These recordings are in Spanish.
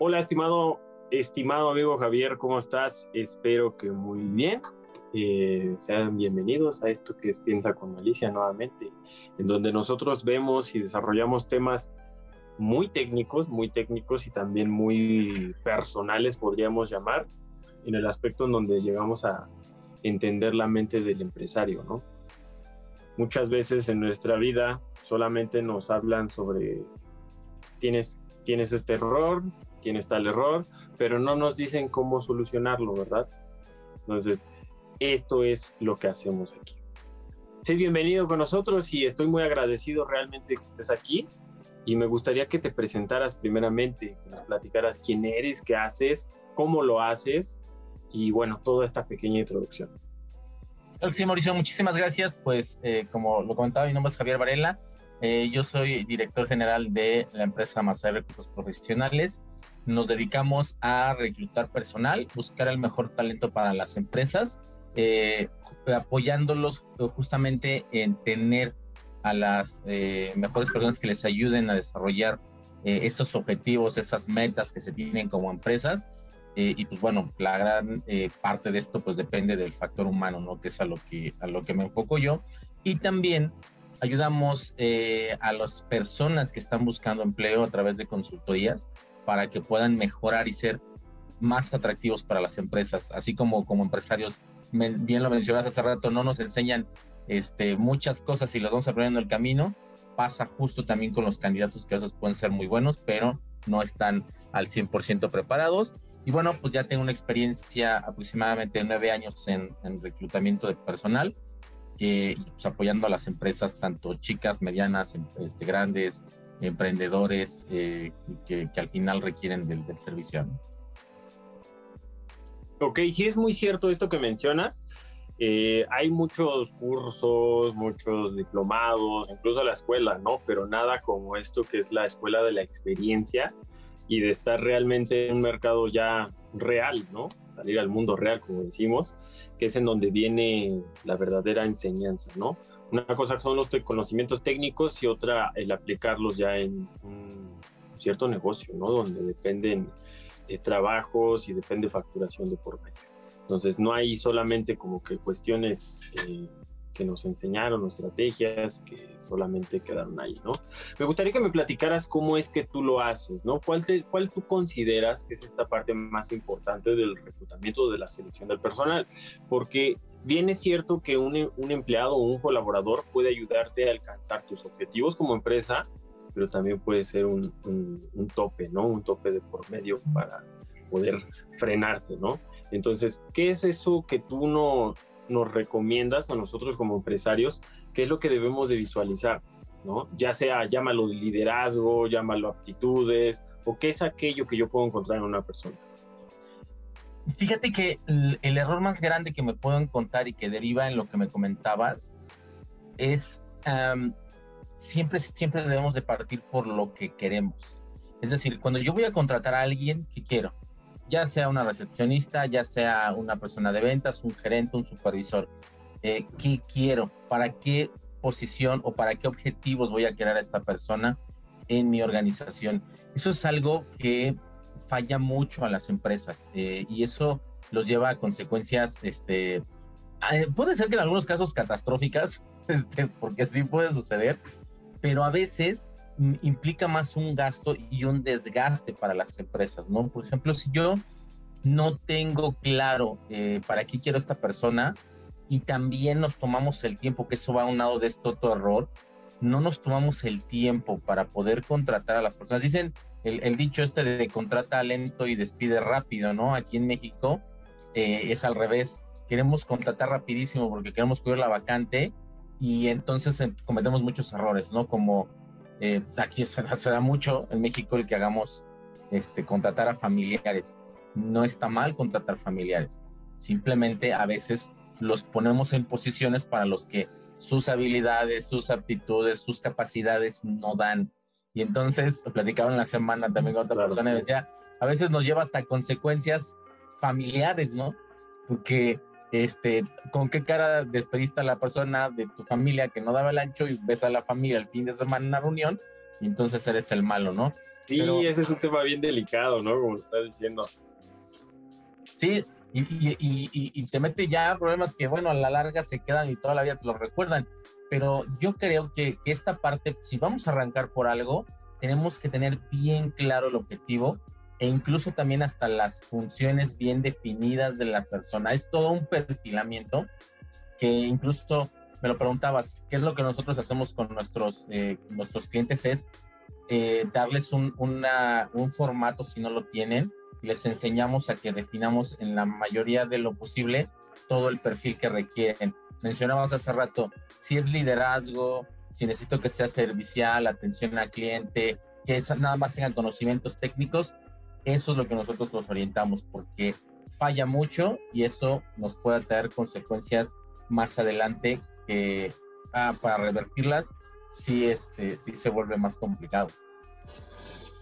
Hola, estimado, estimado amigo Javier, ¿cómo estás? Espero que muy bien. Eh, sean bienvenidos a esto que es Piensa con Malicia nuevamente, en donde nosotros vemos y desarrollamos temas muy técnicos, muy técnicos y también muy personales, podríamos llamar, en el aspecto en donde llegamos a entender la mente del empresario, ¿no? Muchas veces en nuestra vida solamente nos hablan sobre tienes, tienes este error, tienes tal error, pero no nos dicen cómo solucionarlo, ¿verdad? Entonces, esto es lo que hacemos aquí. Sé bienvenido con nosotros y estoy muy agradecido realmente que estés aquí y me gustaría que te presentaras primeramente, que nos platicaras quién eres, qué haces, cómo lo haces y bueno, toda esta pequeña introducción. Sí, Mauricio, muchísimas gracias. Pues eh, como lo comentaba, mi nombre es Javier Varela. Eh, yo soy director general de la empresa Masa Recursos Profesionales. Nos dedicamos a reclutar personal, buscar el mejor talento para las empresas, eh, apoyándolos justamente en tener a las mejores personas que les ayuden a desarrollar esos objetivos, esas metas que se tienen como empresas eh, y pues bueno, la gran eh, parte de esto pues depende del factor humano, ¿no? Que es a lo que, a lo que me enfoco yo. Y también ayudamos eh, a las personas que están buscando empleo a través de consultorías para que puedan mejorar y ser más atractivos para las empresas, así como como empresarios, bien lo mencionaste hace rato, no nos enseñan este, muchas cosas y las vamos aprendiendo en el camino, pasa justo también con los candidatos que a veces pueden ser muy buenos, pero no están al 100% preparados. Y bueno, pues ya tengo una experiencia aproximadamente de nueve años en, reclutamiento de personal, eh, pues apoyando a las empresas, tanto chicas, medianas, em, este, grandes, emprendedores, eh, que, al final requieren del, servicio. Ok, sí es muy cierto esto que mencionas. Eh, hay muchos cursos, muchos diplomados, incluso la escuela, ¿no? Pero nada como esto que es la escuela de la experiencia, y de estar realmente en un mercado ya real, ¿no? Salir al mundo real, como decimos, que es en donde viene la verdadera enseñanza, ¿no? Una cosa son los conocimientos técnicos y otra el aplicarlos ya en un cierto negocio, ¿no? Donde dependen de trabajos y depende facturación de por medio. Entonces no hay solamente como que cuestiones eh, que nos enseñaron, estrategias que solamente quedaron ahí, ¿no? Me gustaría que me platicaras cómo es que tú lo haces, ¿no? ¿Cuál, te, cuál tú consideras que es esta parte más importante del reclutamiento, de la selección del personal? Porque bien es cierto que un, empleado o un colaborador puede ayudarte a alcanzar tus objetivos como empresa, pero también puede ser un tope, ¿no? Un tope de por medio para poder frenarte, ¿no? Entonces, ¿qué es eso que tú no, nos recomiendas a nosotros como empresarios qué es lo que debemos de visualizar, ¿no? Ya sea, llámalo liderazgo, llámalo aptitudes, o qué es aquello que yo puedo encontrar en una persona. Fíjate que el, error más grande que me puedo encontrar y que deriva en lo que me comentabas es siempre, siempre debemos de partir por lo que queremos. Es decir, cuando yo voy a contratar a alguien, ¿qué quiero? ya sea una recepcionista, ya sea una persona de ventas, un gerente, un supervisor. Eh, ¿Qué quiero? ¿Para qué posición o para qué objetivos voy a crear a esta persona en mi organización? Eso es algo que falla mucho a las empresas eh, y eso los lleva a consecuencias, este, eh, puede ser que en algunos casos catastróficas, este, porque sí puede suceder, pero a veces implica más un gasto y un desgaste para las empresas, ¿no? Por ejemplo, si yo no tengo claro eh, para qué quiero esta persona y también nos tomamos el tiempo, que eso va a un lado de este otro error, no nos tomamos el tiempo para poder contratar a las personas. Dicen el, dicho este de contrata lento y despide rápido, ¿no? Aquí en México eh, es al revés. Queremos contratar rapidísimo porque queremos cubrir la vacante y entonces eh, cometemos muchos errores, ¿no? Como eh, pues, aquí se, da mucho en México el que hagamos este, contratar a familiares. No está mal contratar familiares. Simplemente a veces los ponemos en posiciones para los que sus habilidades, sus aptitudes, sus capacidades no dan. Y entonces, platicaba en la semana también con otra persona y decía, a veces nos lleva hasta consecuencias familiares, ¿no? Porque este, con qué cara despediste a la persona de tu familia que no daba el ancho y ves a la familia el fin de semana en una reunión y entonces eres el malo, ¿no? Sí, ese es un tema bien delicado, ¿no? Como estás diciendo. Sí, y, y, y, te mete ya problemas que, bueno, a la larga se quedan y toda la vida te lo recuerdan. Pero yo creo que, esta parte, si vamos a arrancar por algo, tenemos que tener bien claro el objetivo e incluso también hasta las funciones bien definidas de la persona. Es todo un perfilamiento que incluso me lo preguntabas, ¿qué es lo que nosotros hacemos con nuestros, eh, nuestros clientes? Es eh, darles un, un formato si no lo tienen, les enseñamos a que definamos en la mayoría de lo posible todo el perfil que requieren. Mencionabas hace rato, si es liderazgo, si necesito que sea servicial, atención al cliente, que nada más tengan conocimientos técnicos, eso es lo que nosotros nos orientamos, porque falla mucho y eso nos puede traer consecuencias más adelante que ah, para revertirlas sí, este, sí se vuelve más complicado.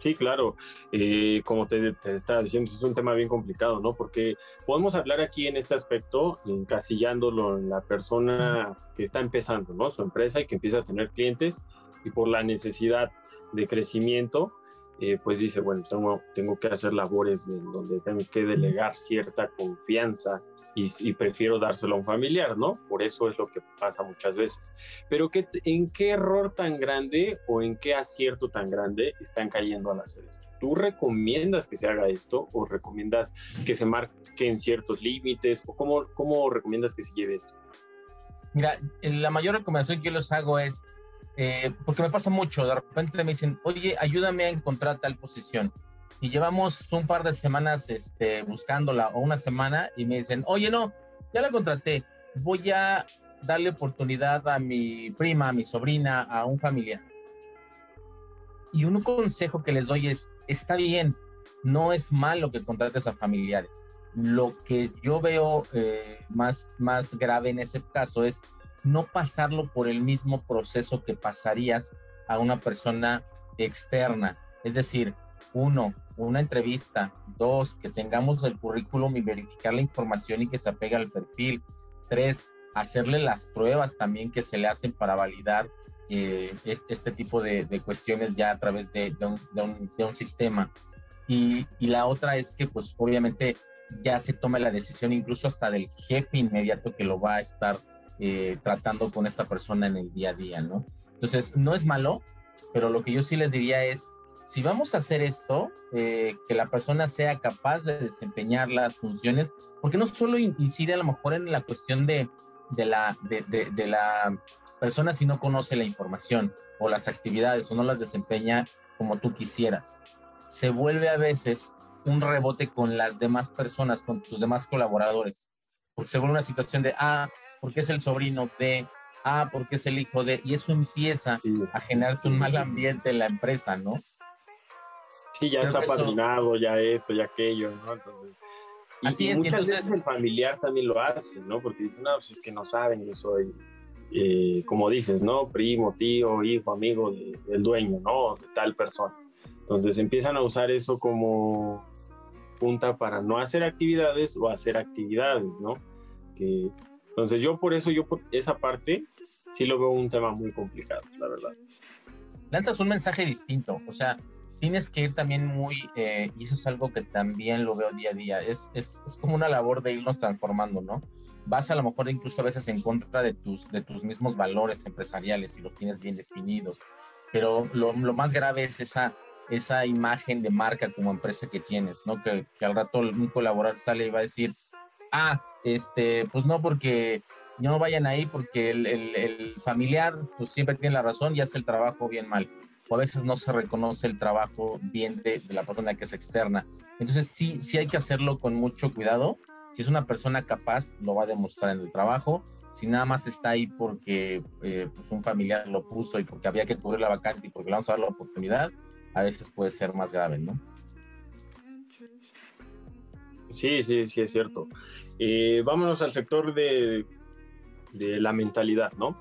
Sí, claro. Eh, como te, te, estaba diciendo, es un tema bien complicado, ¿no? Porque podemos hablar aquí en este aspecto, encasillándolo en la persona que está empezando, ¿no? Su empresa y que empieza a tener clientes y por la necesidad de crecimiento, eh, pues dice, bueno, tengo, tengo que hacer labores donde tengo que delegar cierta confianza y, prefiero dárselo a un familiar, ¿no? Por eso es lo que pasa muchas veces. Pero ¿qué, ¿en qué error tan grande o en qué acierto tan grande están cayendo al hacer esto? ¿Tú recomiendas que se haga esto o recomiendas que se marquen ciertos límites o cómo, cómo recomiendas que se lleve esto? Mira, la mayor recomendación que yo les hago es eh, porque me pasa mucho, de repente me dicen, oye, ayúdame a encontrar tal posición. Y llevamos un par de semanas este, buscándola o una semana y me dicen, oye, no, ya la contraté, voy a darle oportunidad a mi prima, a mi sobrina, a un familiar. Y un consejo que les doy es, está bien, no es malo que contrates a familiares. Lo que yo veo eh, más, más grave en ese caso es no pasarlo por el mismo proceso que pasarías a una persona externa. Es decir, uno, una entrevista. Dos, que tengamos el currículum y verificar la información y que se apegue al perfil. Tres, hacerle las pruebas también que se le hacen para validar eh, este, tipo de, cuestiones ya a través de, un, sistema. Y, y, la otra es que, pues, obviamente ya se tome la decisión incluso hasta del jefe inmediato que lo va a estar eh, tratando con esta persona en el día a día, ¿no? Entonces, no es malo, pero lo que yo sí les diría es, si vamos a hacer esto, eh, que la persona sea capaz de desempeñar las funciones, porque no solo incide a lo mejor en la cuestión de, la, de, la persona si no conoce la información o las actividades o no las desempeña como tú quisieras. Se vuelve a veces un rebote con las demás personas, con tus demás colaboradores, porque se vuelve una situación de, ah, porque es el sobrino de, ah, porque es el hijo de, y eso empieza a generarse un mal ambiente en la empresa, ¿no? Sí, ya está padrinado, ya esto, ya aquello, ¿no? Entonces, y, Así es, muchas veces el familiar también lo hace, ¿no? Porque dicen, no, pues es que no saben, yo soy, eh, como dices, ¿no? Primo, tío, hijo, amigo del dueño, ¿no? De tal persona. Entonces empiezan a usar eso como punta para no hacer actividades o hacer actividades, ¿no? Que entonces yo por eso, yo por esa parte, sí lo veo un tema muy complicado, la verdad. Lanzas un mensaje distinto, o sea, tienes que ir también muy, eh, y eso es algo que también lo veo día a día, es, es, es, como una labor de irnos transformando, ¿no? Vas a lo mejor incluso a veces en contra de tus, de tus mismos valores empresariales y los tienes bien definidos, pero lo, lo más grave es esa, esa imagen de marca como empresa que tienes, ¿no? Que, que al rato un colaborador sale y va a decir, ah, este, pues no porque no vayan ahí porque el, familiar pues siempre tiene la razón y hace el trabajo bien mal. O a veces no se reconoce el trabajo bien de, la persona que es externa. Entonces sí, sí hay que hacerlo con mucho cuidado. Si es una persona capaz, lo va a demostrar en el trabajo. Si nada más está ahí porque eh, pues un familiar lo puso y porque había que cubrir la vacante y porque le vamos a dar la oportunidad, a veces puede ser más grave, ¿no? Sí, sí, sí, es cierto. Eh, vámonos al sector de, de, la mentalidad, ¿no?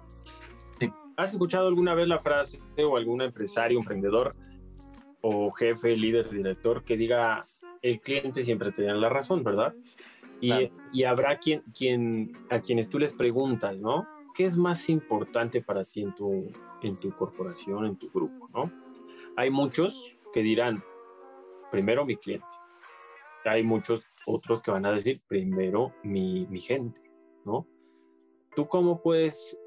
Sí. ¿Has escuchado alguna vez la frase o algún empresario, emprendedor o jefe, líder, director que diga el cliente siempre tiene la razón, ¿verdad? Y, y, habrá quien, quien, a quienes tú les preguntas, ¿no? ¿Qué es más importante para ti en tu, en tu corporación, en tu grupo, ¿no? Hay muchos que dirán, primero mi cliente. Hay muchos otros que van a decir, primero mi, mi gente, ¿no? ¿Tú cómo puedes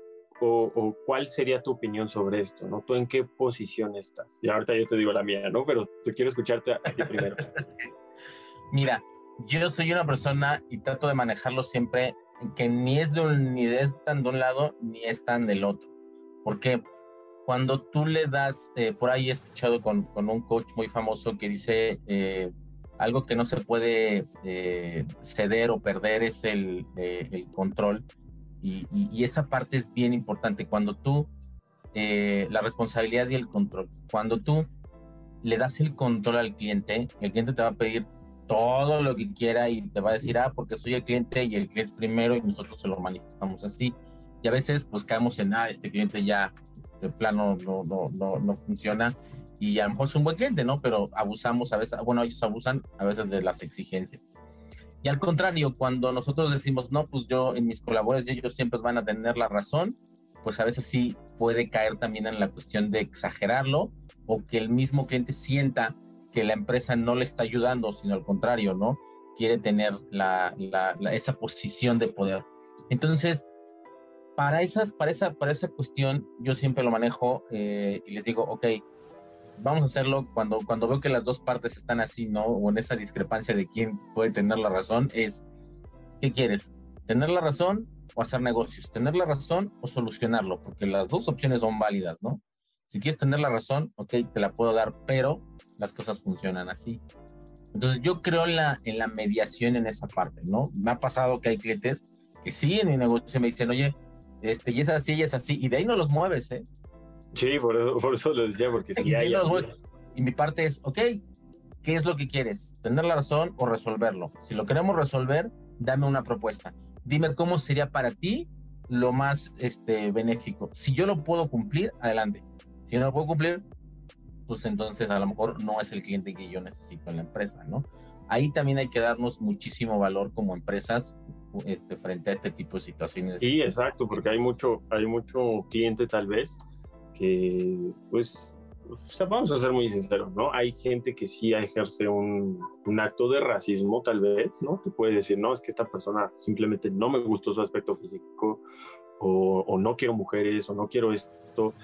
o, cuál sería tu opinión sobre esto, ¿no? ¿Tú en qué posición estás? Y ahorita yo te digo la mía, ¿no? Pero te quiero escucharte a, ti primero. Mira, yo soy una persona y trato de manejarlo siempre que ni es de un, ni es tan de un lado ni es tan del otro. Porque cuando tú le das, eh, por ahí he escuchado con, con, un coach muy famoso que dice eh, algo que no se puede eh, ceder o perder es el, el control y, esa parte es bien importante. Cuando tú, eh, la responsabilidad y el control, cuando tú le das el control al cliente, el cliente te va a pedir todo lo que quiera y te va a decir, ah, porque soy el cliente y el cliente es primero y nosotros se lo manifestamos así. Y a veces pues caemos en, ah, este cliente ya de plano no, no, no, no funciona y a lo mejor es un buen cliente, ¿no? Pero abusamos a veces, bueno, ellos abusan a veces de las exigencias. Y al contrario, cuando nosotros decimos, no, pues yo en mis colaboradores ellos siempre van a tener la razón, pues a veces sí puede caer también en la cuestión de exagerarlo o que el mismo cliente sienta que la empresa no le está ayudando, sino al contrario, ¿no? Quiere tener la, esa posición de poder. Entonces, para, esas, para, esa, para esa cuestión, yo siempre lo manejo eh, y les digo, ok, vamos a hacerlo cuando, cuando veo que las dos partes están así, ¿no? O en esa discrepancia de quién puede tener la razón, es, ¿qué quieres? ¿Tener la razón o hacer negocios? ¿Tener la razón o solucionarlo? Porque las dos opciones son válidas, ¿no? Si quieres tener la razón, ok, te la puedo dar, pero las cosas funcionan así. Entonces yo creo la, en la mediación en esa parte, ¿no? Me ha pasado que hay clientes que sí en mi negocio me dicen, oye, este, y es así, y es así, y de ahí no los mueves, ¿eh? Sí, por eso, por eso lo decía, porque si hay... Y mi parte es, ok, ¿qué es lo que quieres? ¿Tener la razón o resolverlo? Si lo queremos resolver, dame una propuesta. Dime cómo sería para ti lo más este, benéfico. Si yo lo puedo cumplir, adelante. Si no lo puedo cumplir, pues entonces a lo mejor no es el cliente que yo necesito en la empresa, ¿no? Ahí también hay que darnos muchísimo valor como empresas este, frente a este tipo de situaciones. Sí, exacto, porque hay mucho, hay mucho cliente tal vez que, pues, o sea, vamos a ser muy sinceros, ¿no? Hay gente que sí ejerce un, un, acto de racismo, tal vez, ¿no? Te puede decir, no, es que esta persona simplemente no me gustó su aspecto físico, o, o no quiero mujeres, o no quiero esto,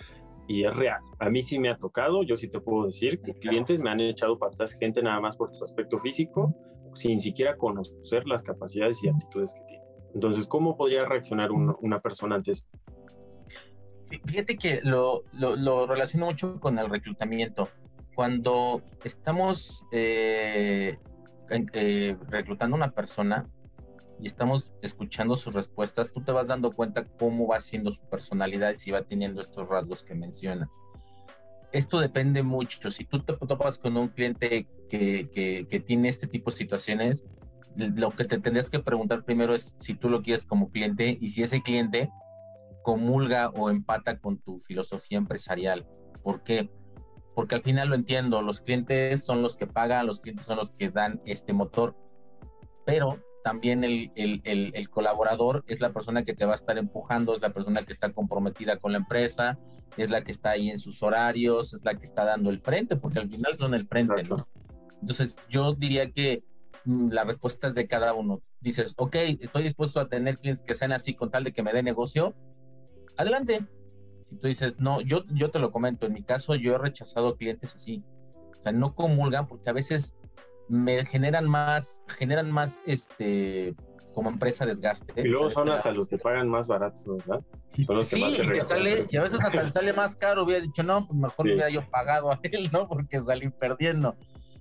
y es real. A mí sí me ha tocado, yo sí te puedo decir que clientes me han echado para atrás gente nada más por su aspecto físico, sin siquiera conocer las capacidades y actitudes que tiene. Entonces, ¿cómo podría reaccionar una, persona ante? Fíjate que lo, lo, relaciono mucho con el reclutamiento. Cuando estamos eh, eh, reclutando a una persona y estamos escuchando sus respuestas, tú te vas dando cuenta cómo va siendo su personalidad y si va teniendo estos rasgos que mencionas. Esto depende mucho. Si tú te topas con un cliente que, que, tiene este tipo de situaciones, lo que te tendrías que preguntar primero es si tú lo quieres como cliente y si ese cliente comulga o empata con tu filosofía empresarial. ¿Por qué? Porque al final lo entiendo, los clientes son los que pagan, los clientes son los que dan este motor, pero también el, el, el, colaborador es la persona que te va a estar empujando, es la persona que está comprometida con la empresa, es la que está ahí en sus horarios, es la que está dando el frente, porque al final son el frente, ¿no? Entonces yo diría que mm, la respuesta es de cada uno. Dices, ok, estoy dispuesto a tener clientes que sean así con tal de que me dé negocio, adelante. Si tú dices, no, yo, yo te lo comento, en mi caso yo he rechazado clientes así. O sea, no comulgan porque a veces me generan más, generan más, este, como empresa desgaste. Y luego son hasta los que pagan más baratos, ¿verdad? sí, y, que sale, y a veces hasta le sale más caro, hubiera dicho, no, pues mejor hubiera yo pagado a él, ¿no? Porque salí perdiendo.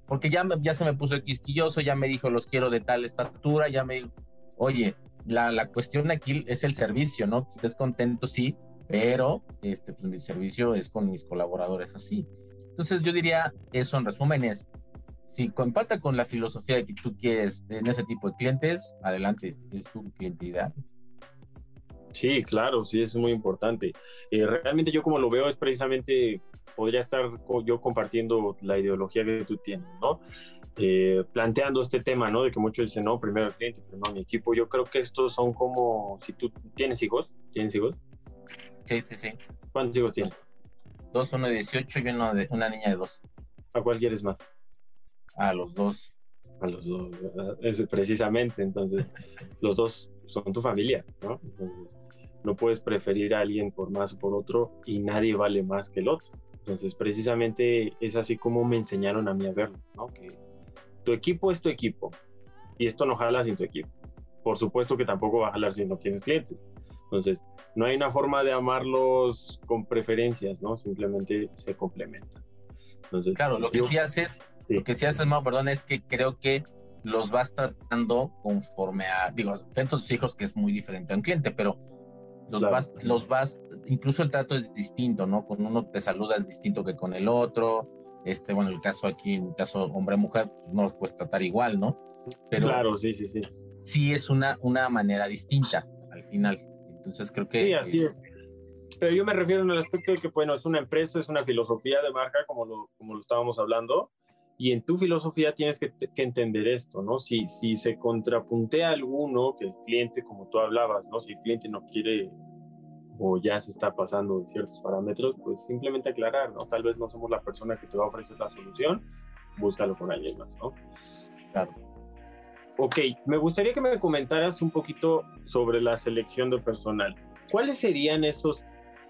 Porque ya, ya se me puso quisquilloso, ya me dijo, los quiero de tal estatura, ya me dijo, oye, la, la, cuestión aquí es el servicio, ¿no? Que estés contento, sí, pero este, pues mi servicio es con mis colaboradores así. Entonces yo diría eso en resumen es, si compata con la filosofía que tú quieres en ese tipo de clientes, adelante, es tu clientidad. Sí, claro, sí, es muy importante. Eh, realmente yo como lo veo es precisamente, podría estar yo compartiendo la ideología que tú tienes, ¿no? Eh, planteando este tema, ¿no? De que muchos dicen, no, primero el cliente, primero mi equipo. Yo creo que estos son como, si tú tienes hijos, ¿tienes hijos? Sí, sí, sí. ¿Cuántos hijos tienes? Dos, uno de 18 y uno de, una niña de 12. ¿A cuál quieres más? A los dos. A los dos, Es precisamente, entonces, los dos son tu familia, ¿no? no puedes preferir a alguien por más o por otro y nadie vale más que el otro. Entonces, precisamente es así como me enseñaron a mí a verlo, ¿no? Que tu equipo es tu equipo y esto no jala sin tu equipo. Por supuesto que tampoco va a jalar si no tienes clientes. Entonces, no hay una forma de amarlos con preferencias, ¿no? Simplemente se complementan. Entonces, claro, lo que sí haces, lo que sí haces, no, perdón, es que creo que los vas tratando conforme a, digo, en tus hijos que es muy diferente a un cliente, pero los vas, los vas, incluso el trato es distinto, ¿no? Con uno te saludas distinto que con el otro. Este, bueno, el caso aquí, en el caso hombre-mujer, no los puedes tratar igual, ¿no? Pero claro, sí, sí, sí. Sí es una, una manera distinta al final. Entonces creo que... Sí, así es. Pero yo me refiero en el aspecto de que, bueno, es una empresa, es una filosofía de marca, como lo, como lo estábamos hablando, y en tu filosofía tienes que, que, entender esto, ¿no? Si, si se contrapuntea alguno, que el cliente, como tú hablabas, ¿no? Si el cliente no quiere o ya se está pasando de ciertos parámetros, pues simplemente aclarar, ¿no? Tal vez no somos la persona que te va a ofrecer la solución, búscalo con alguien más, ¿no? Claro. Ok, me gustaría que me comentaras un poquito sobre la selección de personal. ¿Cuáles serían esos,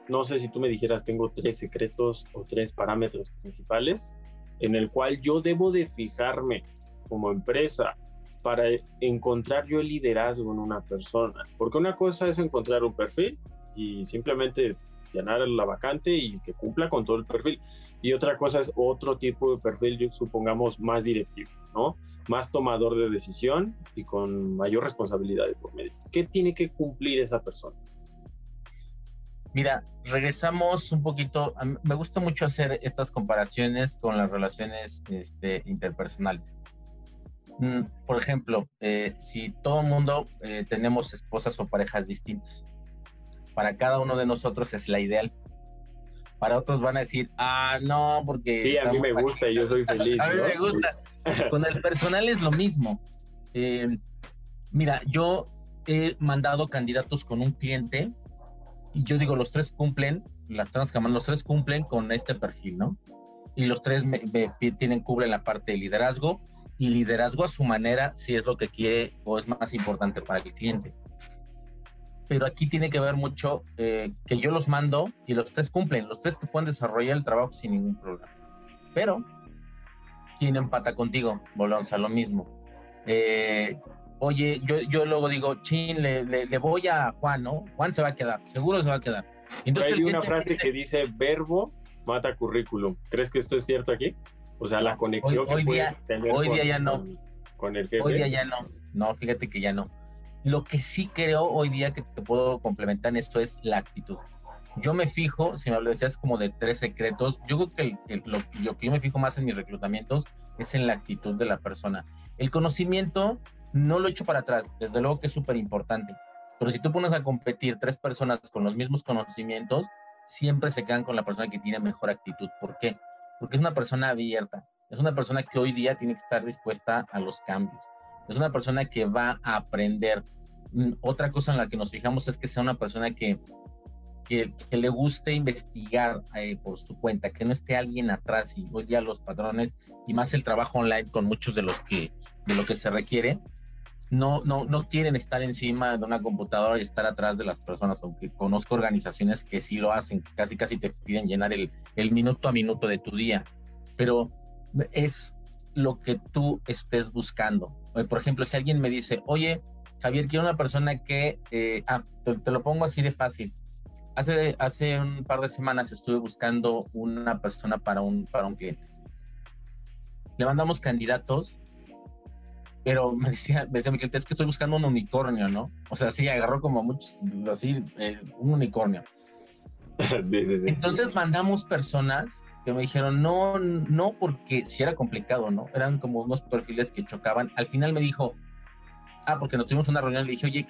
no sé si tú me dijeras, tengo tres secretos o tres parámetros principales en el cual yo debo de fijarme como empresa para encontrar yo el liderazgo en una persona? Porque una cosa es encontrar un perfil y simplemente llenar la vacante y que cumpla con todo el perfil. Y otra cosa es otro tipo de perfil, supongamos, más directivo, ¿no? Más tomador de decisión y con mayor responsabilidad de por medio. ¿Qué tiene que cumplir esa persona? Mira, regresamos un poquito. me gusta mucho hacer estas comparaciones con las relaciones este, interpersonales. Mm, por ejemplo, eh, si todo el mundo eh, tenemos esposas o parejas distintas, para cada uno de nosotros es la ideal. Para otros van a decir, ah, no, porque... Sí, a mí me gusta y yo soy feliz. a mí me gusta. Con el personal es lo mismo. Eh, mira, yo he mandado candidatos con un cliente y yo digo, los tres cumplen, las transcamas, los tres cumplen con este perfil, ¿no? Y los tres me, tienen, cubren la parte de liderazgo y liderazgo a su manera si es lo que quiere o es más importante para el cliente pero aquí tiene que ver mucho eh, que yo los mando y los tres cumplen, los tres pueden desarrollar el trabajo sin ningún problema. Pero, ¿quién empata contigo? Volvemos a lo mismo. Eh, oye, yo, yo luego digo, chin, le, le, voy a Juan, ¿no? Juan se va a quedar, seguro se va a quedar. Entonces, Hay una frase que dice, verbo mata currículum. ¿Crees que esto es cierto aquí? O sea, la conexión hoy, que día, tener hoy día ya no. con el jefe. Hoy día ya no. No, fíjate que ya no lo que sí creo hoy día que te puedo complementar en esto es la actitud. Yo me fijo, si me lo decías como de tres secretos, yo creo que lo, que yo me fijo más en mis reclutamientos es en la actitud de la persona. El conocimiento no lo echo para atrás, desde luego que es súper importante, pero si tú pones a competir tres personas con los mismos conocimientos, siempre se quedan con la persona que tiene mejor actitud. ¿Por qué? Porque es una persona abierta, es una persona que hoy día tiene que estar dispuesta a los cambios es una persona que va a aprender. Mm, otra cosa en la que nos fijamos es que sea una persona que, que, le guste investigar eh, por su cuenta, que no esté alguien atrás y hoy día los patrones y más el trabajo online con muchos de los que de lo que se requiere no, no, no quieren estar encima de una computadora y estar atrás de las personas, aunque conozco organizaciones que sí lo hacen, casi casi te piden llenar el, el minuto a minuto de tu día, pero es lo que tú estés buscando. Por ejemplo, si alguien me dice, oye, Javier, quiero una persona que, eh, ah, te, lo pongo así de fácil. Hace, hace un par de semanas estuve buscando una persona para un, para un cliente. Le mandamos candidatos, pero me decía, me decía mi cliente, es que estoy buscando un unicornio, ¿no? O sea, sí, agarró como muchos, así, eh, un unicornio. sí, sí, sí. Entonces mandamos personas que me dijeron, no, no, porque si era complicado, ¿no? Eran como unos perfiles que chocaban. Al final me dijo, ah, porque nos tuvimos una reunión, le dije, oye,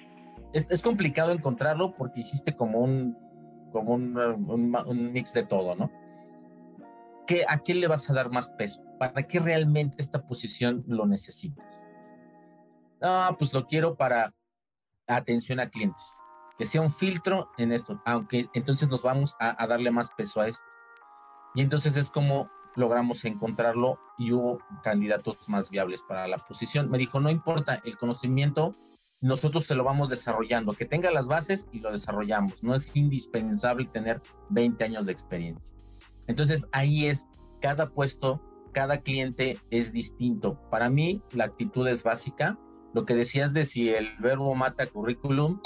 es, complicado encontrarlo porque hiciste como un, como un, un, mix de todo, ¿no? ¿Qué, ¿A quién le vas a dar más peso? ¿Para qué realmente esta posición lo necesitas? Ah, pues lo quiero para atención a clientes, que sea un filtro en esto, aunque entonces nos vamos a darle más peso a esto. Y entonces es como logramos encontrarlo y hubo candidatos más viables para la posición. Me dijo, no importa, el conocimiento nosotros te lo vamos desarrollando, que tenga las bases y lo desarrollamos. No es indispensable tener 20 años de experiencia. Entonces ahí es, cada puesto, cada cliente es distinto. Para mí la actitud es básica. Lo que decías de si el verbo mata currículum,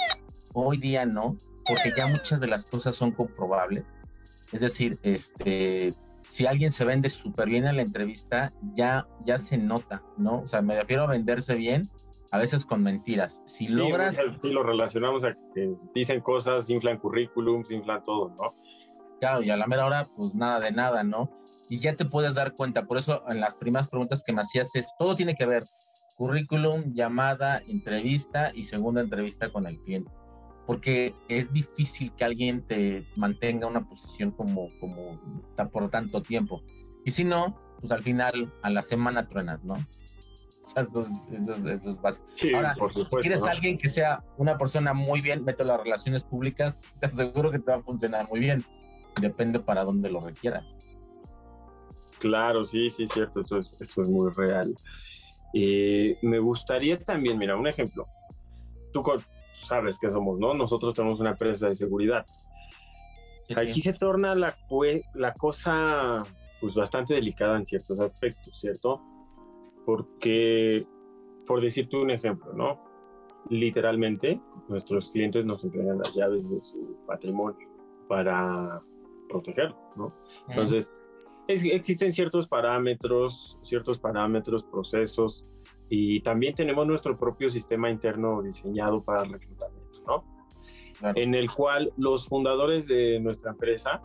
hoy día no, porque ya muchas de las cosas son comprobables. Es decir, este, si alguien se vende súper bien en la entrevista, ya, ya se nota, ¿no? O sea, me refiero a venderse bien, a veces con mentiras. Si logras... Sí, lo relacionamos a que dicen cosas, inflan currículums, inflan todo, ¿no? Claro, y a la mera hora, pues nada de nada, ¿no? Y ya te puedes dar cuenta. Por eso en las primeras preguntas que me hacías es, todo tiene que ver, currículum, llamada, entrevista y segunda entrevista con el cliente. Porque es difícil que alguien te mantenga una posición como, como por tanto tiempo. Y si no, pues al final, a la semana truenas, ¿no? Eso es, eso básico. Ahora, si quieres alguien que sea una persona muy bien, mete las relaciones públicas, te aseguro que te va a funcionar muy bien. Depende para dónde lo requieras. Claro, sí, sí, cierto, esto es, esto es muy real. Eh, me gustaría también, mira, un ejemplo. Tú sabes que somos, ¿no? Nosotros tenemos una empresa de seguridad. Aquí se torna la, la cosa pues bastante delicada en ciertos aspectos, ¿cierto? Porque, por decirte un ejemplo, ¿no? Literalmente, nuestros clientes nos entregan las llaves de su patrimonio para protegerlo, ¿no? Entonces, existen ciertos parámetros, ciertos parámetros, procesos, y también tenemos nuestro propio sistema interno diseñado para el reclutamiento, ¿no? En el cual los fundadores de nuestra empresa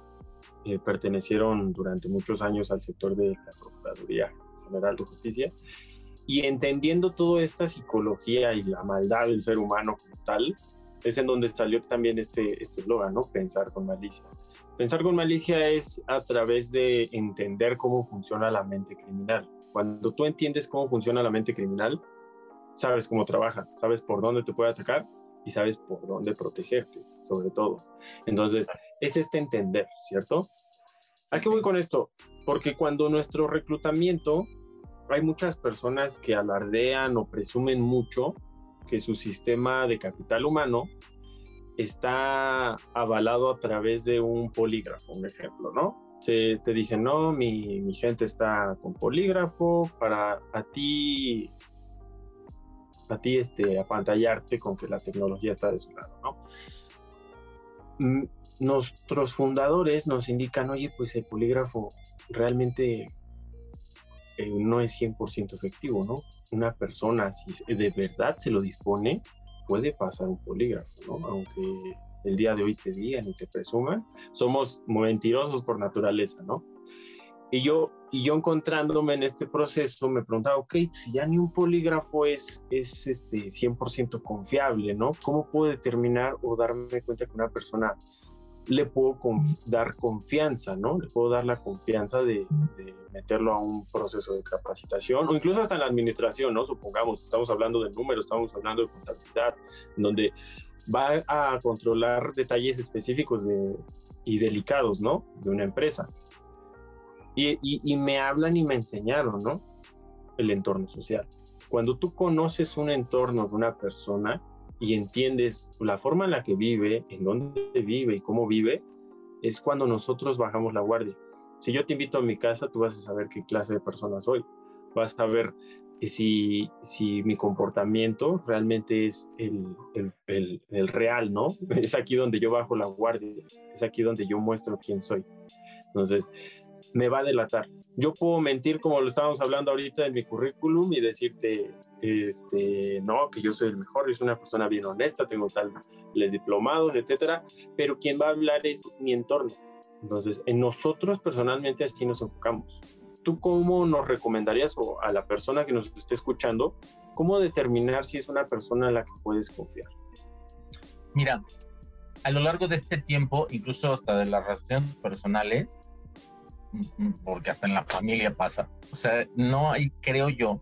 eh, pertenecieron durante muchos años al sector de la Procuraduría General de Justicia. Y entendiendo toda esta psicología y la maldad del ser humano como tal, es en donde salió también este eslogan, este ¿no? Pensar con malicia. Pensar con malicia es a través de entender cómo funciona la mente criminal. Cuando tú entiendes cómo funciona la mente criminal, sabes cómo trabaja, sabes por dónde te puede atacar y sabes por dónde protegerte, sobre todo. Entonces, es este entender, ¿cierto? ¿A qué voy con esto? Porque cuando nuestro reclutamiento, hay muchas personas que alardean o presumen mucho que su sistema de capital humano está avalado a través de un polígrafo, un ejemplo, ¿no? Se te dicen, no, mi, mi gente está con polígrafo para a ti, a ti este, apantallarte con que la tecnología está de su lado, ¿no? Mm, nuestros fundadores nos indican, oye, pues el polígrafo realmente eh, no es 100% efectivo, ¿no? Una persona, si de verdad se lo dispone, puede pasar un polígrafo, ¿no? Aunque el día de hoy te digan y te presuman, somos mentirosos por naturaleza, ¿no? Y yo, y yo encontrándome en este proceso me preguntaba, ok, si ya ni un polígrafo es, es este 100% confiable, ¿no? ¿Cómo puedo determinar o darme cuenta que una persona le puedo dar confianza, ¿no? Le puedo dar la confianza de, meterlo a un proceso de capacitación o incluso hasta en la administración, ¿no? Supongamos, estamos hablando de números, estamos hablando de contabilidad, donde va a controlar detalles específicos y delicados, ¿no? De una empresa. Y, y me hablan y me enseñaron, ¿no? El entorno social. Cuando tú conoces un entorno de una persona, y entiendes la forma en la que vive, en dónde vive y cómo vive, es cuando nosotros bajamos la guardia. Si yo te invito a mi casa, tú vas a saber qué clase de persona soy. Vas a ver si, si mi comportamiento realmente es el, el, el, real, ¿no? Es aquí donde yo bajo la guardia, es aquí donde yo muestro quién soy. Entonces, me va a delatar. Yo puedo mentir como lo estábamos hablando ahorita en mi currículum y decirte, este, no, que yo soy el mejor, yo soy una persona bien honesta, tengo tal les diplomados, etcétera, pero quien va a hablar es mi entorno. Entonces, en nosotros personalmente así nos enfocamos. ¿Tú cómo nos recomendarías o a la persona que nos esté escuchando, cómo determinar si es una persona en la que puedes confiar? Mira, a lo largo de este tiempo, incluso hasta de las relaciones personales, porque hasta en la familia pasa, o sea, no hay, creo yo,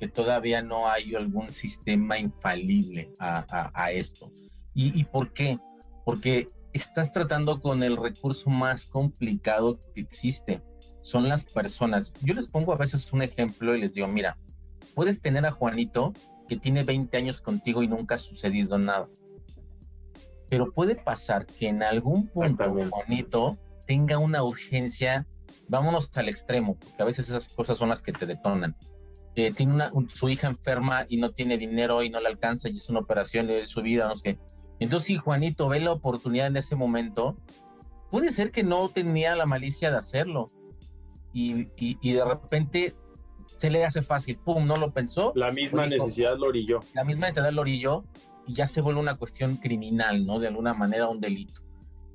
que todavía no hay algún sistema infalible a, esto. ¿Y, por qué? Porque estás tratando con el recurso más complicado que existe. son las personas. Yo les pongo a veces un ejemplo y les digo, mira, puedes tener a Juanito que tiene 20 años contigo y nunca ha sucedido nada. Pero puede pasar que en algún punto Juanito tenga una urgencia, vámonos al extremo, porque a veces esas cosas son las que te detonan. Eh, tiene una, su hija enferma y no tiene dinero y no le alcanza y es una operación de su vida, no sé. Entonces, si Juanito ve la oportunidad en ese momento, puede ser que no tenía la malicia de hacerlo. Y, y, de repente se le hace fácil, pum, no lo pensó. La misma necesidad lo orilló. La misma necesidad lo orilló y ya se vuelve una cuestión criminal, ¿no? De alguna manera un delito.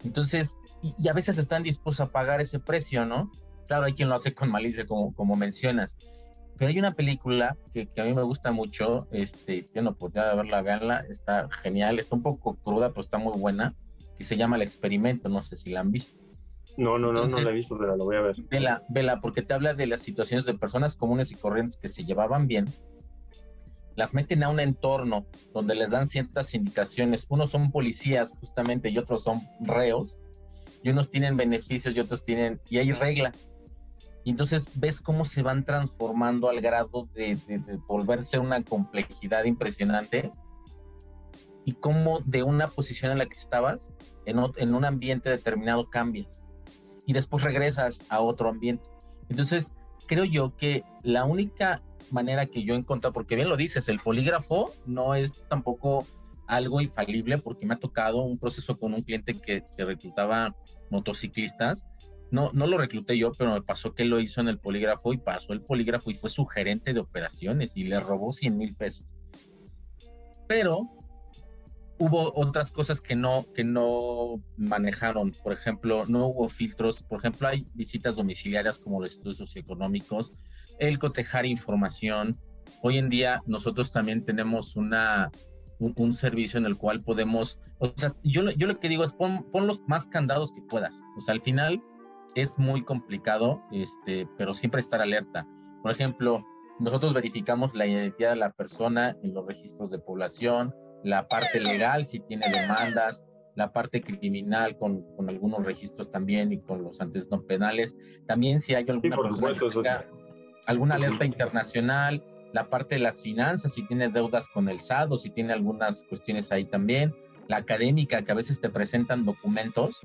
Entonces, y, a veces están dispuestos a pagar ese precio, ¿no? Claro, hay quien lo hace con malicia, como, como mencionas. Pero hay una película que, que a mí me gusta mucho, este, si tienen oportunidad de verla, veanla, está genial, está un poco cruda, pero está muy buena, que se llama El Experimento, no sé si la han visto. No, no, no, no la he visto, pero la voy a ver. Vela, vela, porque te habla de las situaciones de personas comunes y corrientes que se llevaban bien, las meten a un entorno donde les dan ciertas indicaciones. Unos son policías justamente y otros son reos, y unos tienen beneficios y otros tienen, y hay reglas. Y entonces ves cómo se van transformando al grado de, volverse una complejidad impresionante y cómo de una posición en la que estabas, en, en un ambiente determinado cambias y después regresas a otro ambiente. Entonces, creo yo que la única manera que yo he encontrado, porque bien lo dices, el polígrafo no es tampoco algo infalible, porque me ha tocado un proceso con un cliente que, reclutaba motociclistas. No, no lo recluté yo, pero me pasó que lo hizo en el polígrafo y pasó el polígrafo y fue su gerente de operaciones y le robó 100 mil pesos. Pero hubo otras cosas que no, que no manejaron. Por ejemplo, no hubo filtros. Por ejemplo, hay visitas domiciliarias como los estudios socioeconómicos, el cotejar información. Hoy en día nosotros también tenemos una, un, servicio en el cual podemos, o sea, yo, yo lo que digo es pon, pon, los más candados que puedas. O sea, al final es muy complicado, este, pero siempre estar alerta. Por ejemplo, nosotros verificamos la identidad de la persona en los registros de población, la parte legal si tiene demandas, la parte criminal con, con algunos registros también y con los antes no penales. También si hay alguna persona alguna alerta internacional, la parte de las finanzas, si tiene deudas con el SAT o si tiene algunas cuestiones ahí también, la académica, que a veces te presentan documentos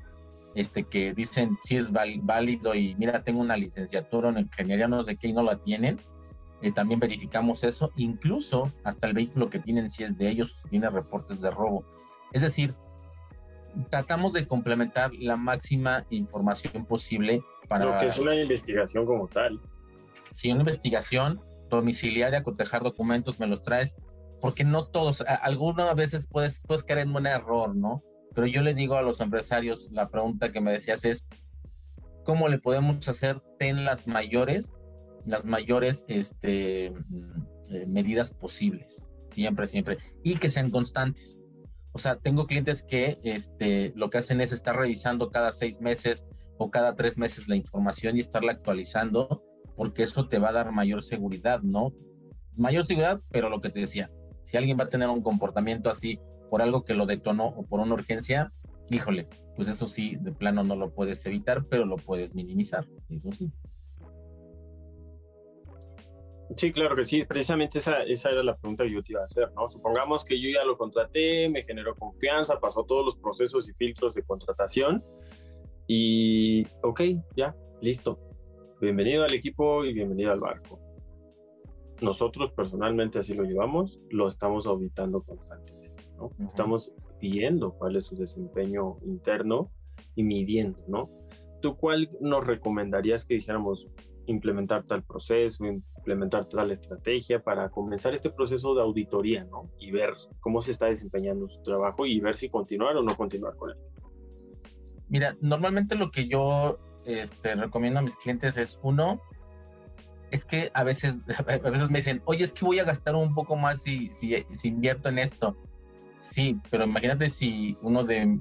este, que dicen si es válido y mira, tengo una licenciatura en ingeniería, no sé qué, y no la tienen eh, también verificamos eso, incluso hasta el vehículo que tienen, si es de ellos, tiene reportes de robo. Es decir, tratamos de complementar la máxima información posible para... Lo que es una investigación como tal. Sí, una investigación domiciliaria, cotejar documentos, me los traes, porque no todos, algunas veces puedes, puedes caer en un error, ¿no? Pero yo les digo a los empresarios, la pregunta que me decías es, ¿cómo le podemos hacer ten las mayores las mayores este, mm, eh, medidas posibles, siempre, siempre, y que sean constantes. O sea, tengo clientes que este, lo que hacen es estar revisando cada seis meses o cada tres meses la información y estarla actualizando, porque eso te va a dar mayor seguridad, ¿no? Mayor seguridad, pero lo que te decía, si alguien va a tener un comportamiento así por algo que lo detonó o por una urgencia, híjole, pues eso sí, de plano no lo puedes evitar, pero lo puedes minimizar, eso sí. Sí, claro que sí. Precisamente esa, esa era la pregunta que yo te iba a hacer, ¿no? Supongamos que yo ya lo contraté, me generó confianza, pasó todos los procesos y filtros de contratación y, ok, ya, listo. Bienvenido al equipo y bienvenido al barco. Nosotros personalmente así lo llevamos, lo estamos auditando constantemente, ¿no? Estamos viendo cuál es su desempeño interno y midiendo, ¿no? ¿Tú cuál nos recomendarías que dijéramos, implementar tal proceso, implementar tal estrategia para comenzar este proceso de auditoría, ¿no? Y ver cómo se está desempeñando su trabajo y ver si continuar o no continuar con él. Mira, normalmente lo que yo este, recomiendo a mis clientes es uno, es que a veces, a veces me dicen, oye, es que voy a gastar un poco más si, si, invierto en esto. Sí, pero imagínate si uno de,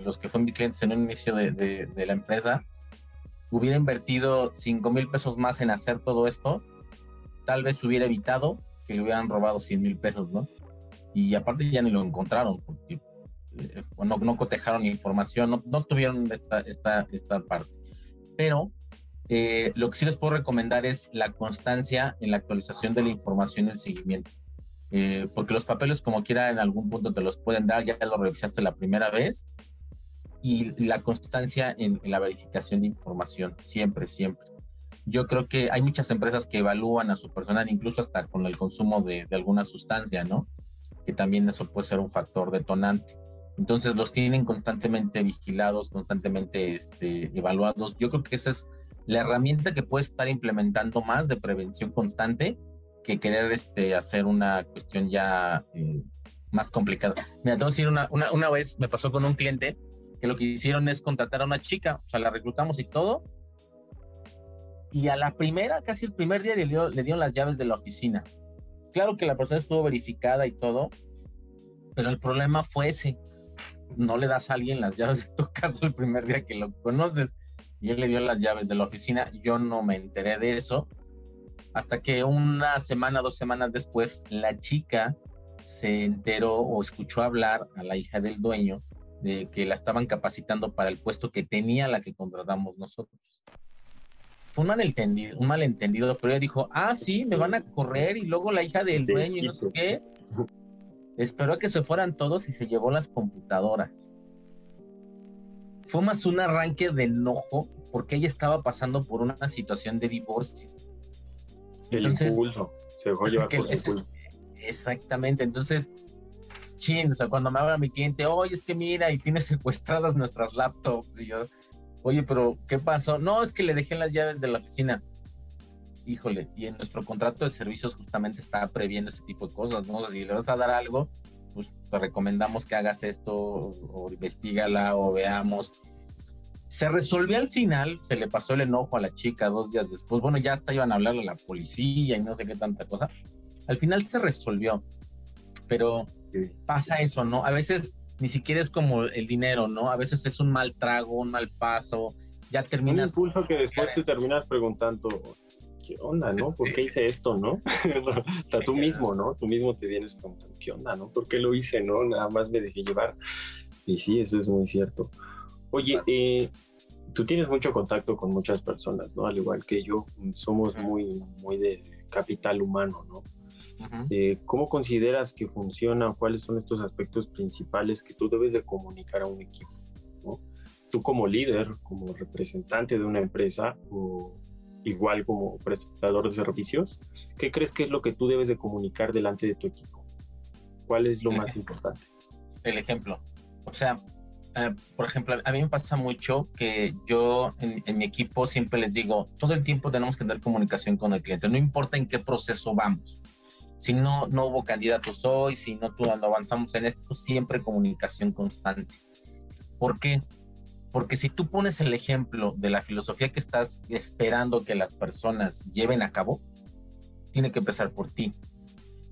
los que fueron mis clientes en un inicio de, de la empresa hubiera invertido 5 mil pesos más en hacer todo esto, tal vez hubiera evitado que le hubieran robado 100 mil pesos, ¿no? Y aparte ya ni lo encontraron, porque eh, no, no cotejaron información, no, no tuvieron esta, esta, esta parte. Pero Eh, lo que sí les puedo recomendar es la constancia en la actualización de la información y el seguimiento. Eh, porque los papeles como quiera en algún punto te los pueden dar, ya lo revisaste la primera vez, y la constancia en, la verificación de información, siempre, siempre. Yo creo que hay muchas empresas que evalúan a su personal, incluso hasta con el consumo de, de alguna sustancia, ¿no? Que también eso puede ser un factor detonante. Entonces los tienen constantemente vigilados, constantemente este, evaluados. Yo creo que esa es la herramienta que puede estar implementando más de prevención constante que querer este, hacer una cuestión ya eh, más complicada. Mira, te voy a decir, una, una, una, vez me pasó con un cliente que lo que hicieron es contratar a una chica, o sea, la reclutamos y todo, y a la primera, casi el primer día, le, dio, le dieron las llaves de la oficina. Claro que la persona estuvo verificada y todo, pero el problema fue ese. No le das a alguien las llaves de tu casa el primer día que lo conoces. Y él le dio las llaves de la oficina. Yo no me enteré de eso hasta que una semana, dos semanas después, la chica se enteró o escuchó hablar a la hija del dueño de que la estaban capacitando para el puesto que tenía la que contratamos nosotros. Fue un malentendido, un malentendido, pero ella dijo, ah, sí, me van a correr y luego la hija del dueño y no sé qué. Esperó a que se fueran todos y se llevó las computadoras. Fue más un arranque de enojo porque ella estaba pasando por una situación de divorcio el impulso, se dejó llevar por el impulso. Exactamente, entonces, chin, o sea, cuando me habla mi cliente, oye, es que mira, y tiene secuestradas nuestras laptops, y yo, oye, pero ¿qué pasó? No, es que le dejé las llaves de la oficina. Híjole, y en nuestro contrato de servicios justamente está previendo este tipo de cosas, ¿no? Si le vas a dar algo, pues te recomendamos que hagas esto, o investigala, o veamos se resolvió al final, se le pasó el enojo a la chica dos días después. Bueno, ya hasta iban a hablarle a la policía y no sé qué tanta cosa. Al final se resolvió, pero pasa eso, ¿no? A veces ni siquiera es como el dinero, ¿no? A veces es un mal trago, un mal paso. Ya terminas. Un impulso que después te terminas preguntando, ¿qué onda, no? ¿Por qué hice esto, no? Hasta tú mismo, ¿no? Tú mismo te vienes preguntando, ¿qué onda, no? ¿Por qué lo hice, no? Nada más me dejé llevar. Y sí, eso es muy cierto. Oye, eh, tú tienes mucho contacto con muchas personas, ¿no? Al igual que yo, somos muy, muy de capital humano, ¿no? Eh, ¿Cómo consideras que funcionan? ¿Cuáles son estos aspectos principales que tú debes de comunicar a un equipo? ¿no? Tú como líder, como representante de una empresa o igual como prestador de servicios, ¿qué crees que es lo que tú debes de comunicar delante de tu equipo? ¿Cuál es lo más importante? El ejemplo. O sea, eh, por ejemplo, a mí me pasa mucho que yo en, mi equipo siempre les digo, todo el tiempo tenemos que tener comunicación con el cliente, no importa en qué proceso vamos. Si no, no hubo candidatos hoy, si no, no avanzamos en esto, siempre comunicación constante. ¿Por qué? Porque si tú pones el ejemplo de la filosofía que estás esperando que las personas lleven a cabo, tiene que empezar por ti.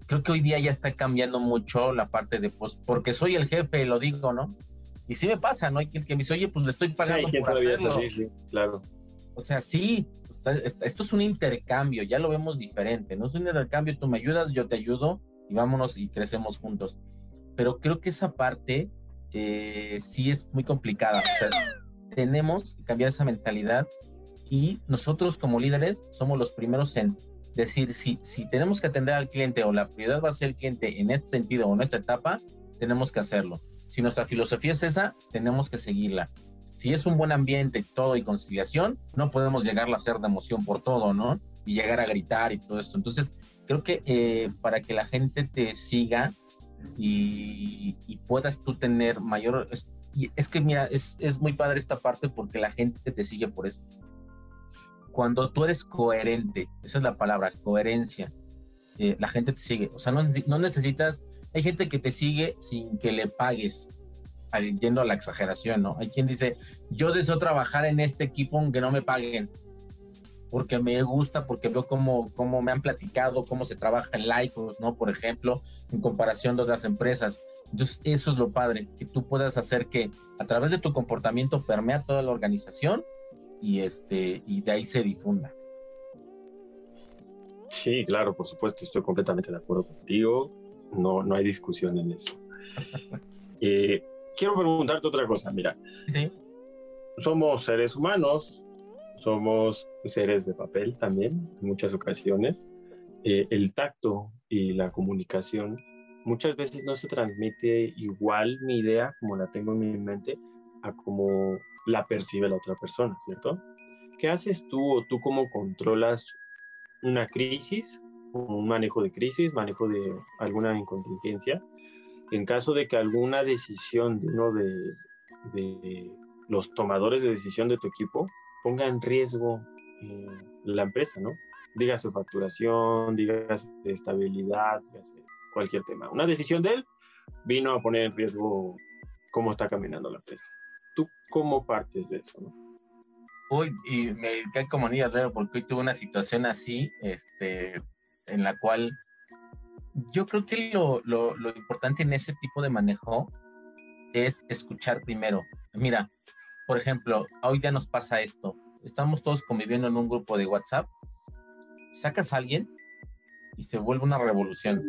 Creo que hoy día ya está cambiando mucho la parte de, pues, porque soy el jefe, lo digo, ¿no? Y sí me pasa, ¿no? Hay quien que me dice, oye, pues le estoy pagando por hacerlo. sí, claro. O sea, sí, esto es un intercambio, ya lo vemos diferente, no es un intercambio, tú me ayudas, yo te ayudo y vámonos y crecemos juntos. Pero creo que esa parte eh, sí es muy complicada. Tenemos que cambiar esa mentalidad y nosotros como líderes somos los primeros en decir si, si tenemos que atender al cliente o la prioridad va a ser el cliente en este sentido o en esta etapa, tenemos que hacerlo. Si nuestra filosofía es esa, tenemos que seguirla. Si es un buen ambiente, todo y conciliación, no podemos llegar a hacer de emoción por todo, ¿no? Y llegar a gritar y todo esto. Entonces, creo que eh, para que la gente te siga y, puedas tú tener mayor... Es, es que, mira, es, es muy padre esta parte porque la gente te sigue por eso. Cuando tú eres coherente, esa es la palabra, coherencia, eh, la gente te sigue. O sea, no, no necesitas hay gente que te sigue sin que le pagues, yendo a la exageración, ¿no? Hay quien dice, yo deseo trabajar en este equipo aunque no me paguen, porque me gusta, porque veo cómo, cómo me han platicado, cómo se trabaja en Lycos, ¿no? Por ejemplo, en comparación de otras empresas. Entonces, eso es lo padre, que tú puedas hacer que a través de tu comportamiento permea toda la organización y, este, y de ahí se difunda. Sí, claro, por supuesto, estoy completamente de acuerdo contigo no, no hay discusión en eso. Eh, quiero preguntarte otra cosa, mira. Sí. Somos seres humanos, somos seres de papel también, en muchas ocasiones. Eh, el tacto y la comunicación muchas veces no se transmite igual mi idea como la tengo en mi mente a como la percibe la otra persona, ¿cierto? ¿Qué haces tú o tú cómo controlas una crisis, un manejo de crisis, manejo de alguna incontingencia? En caso de que alguna decisión de uno de, de los tomadores de decisión de tu equipo ponga en riesgo eh, la empresa, ¿no? Dígase facturación, dígase estabilidad, dígase cualquier tema. Una decisión de él vino a poner en riesgo cómo está caminando la empresa. ¿Tú cómo partes de eso? No? Uy, y me cae como anillo al porque hoy tuve una situación así, este, en la cual yo creo que lo, lo, lo importante en ese tipo de manejo es escuchar primero. Mira, por ejemplo, hoy ya nos pasa esto. Estamos todos conviviendo en un grupo de WhatsApp. Sacas a alguien y se vuelve una revolución.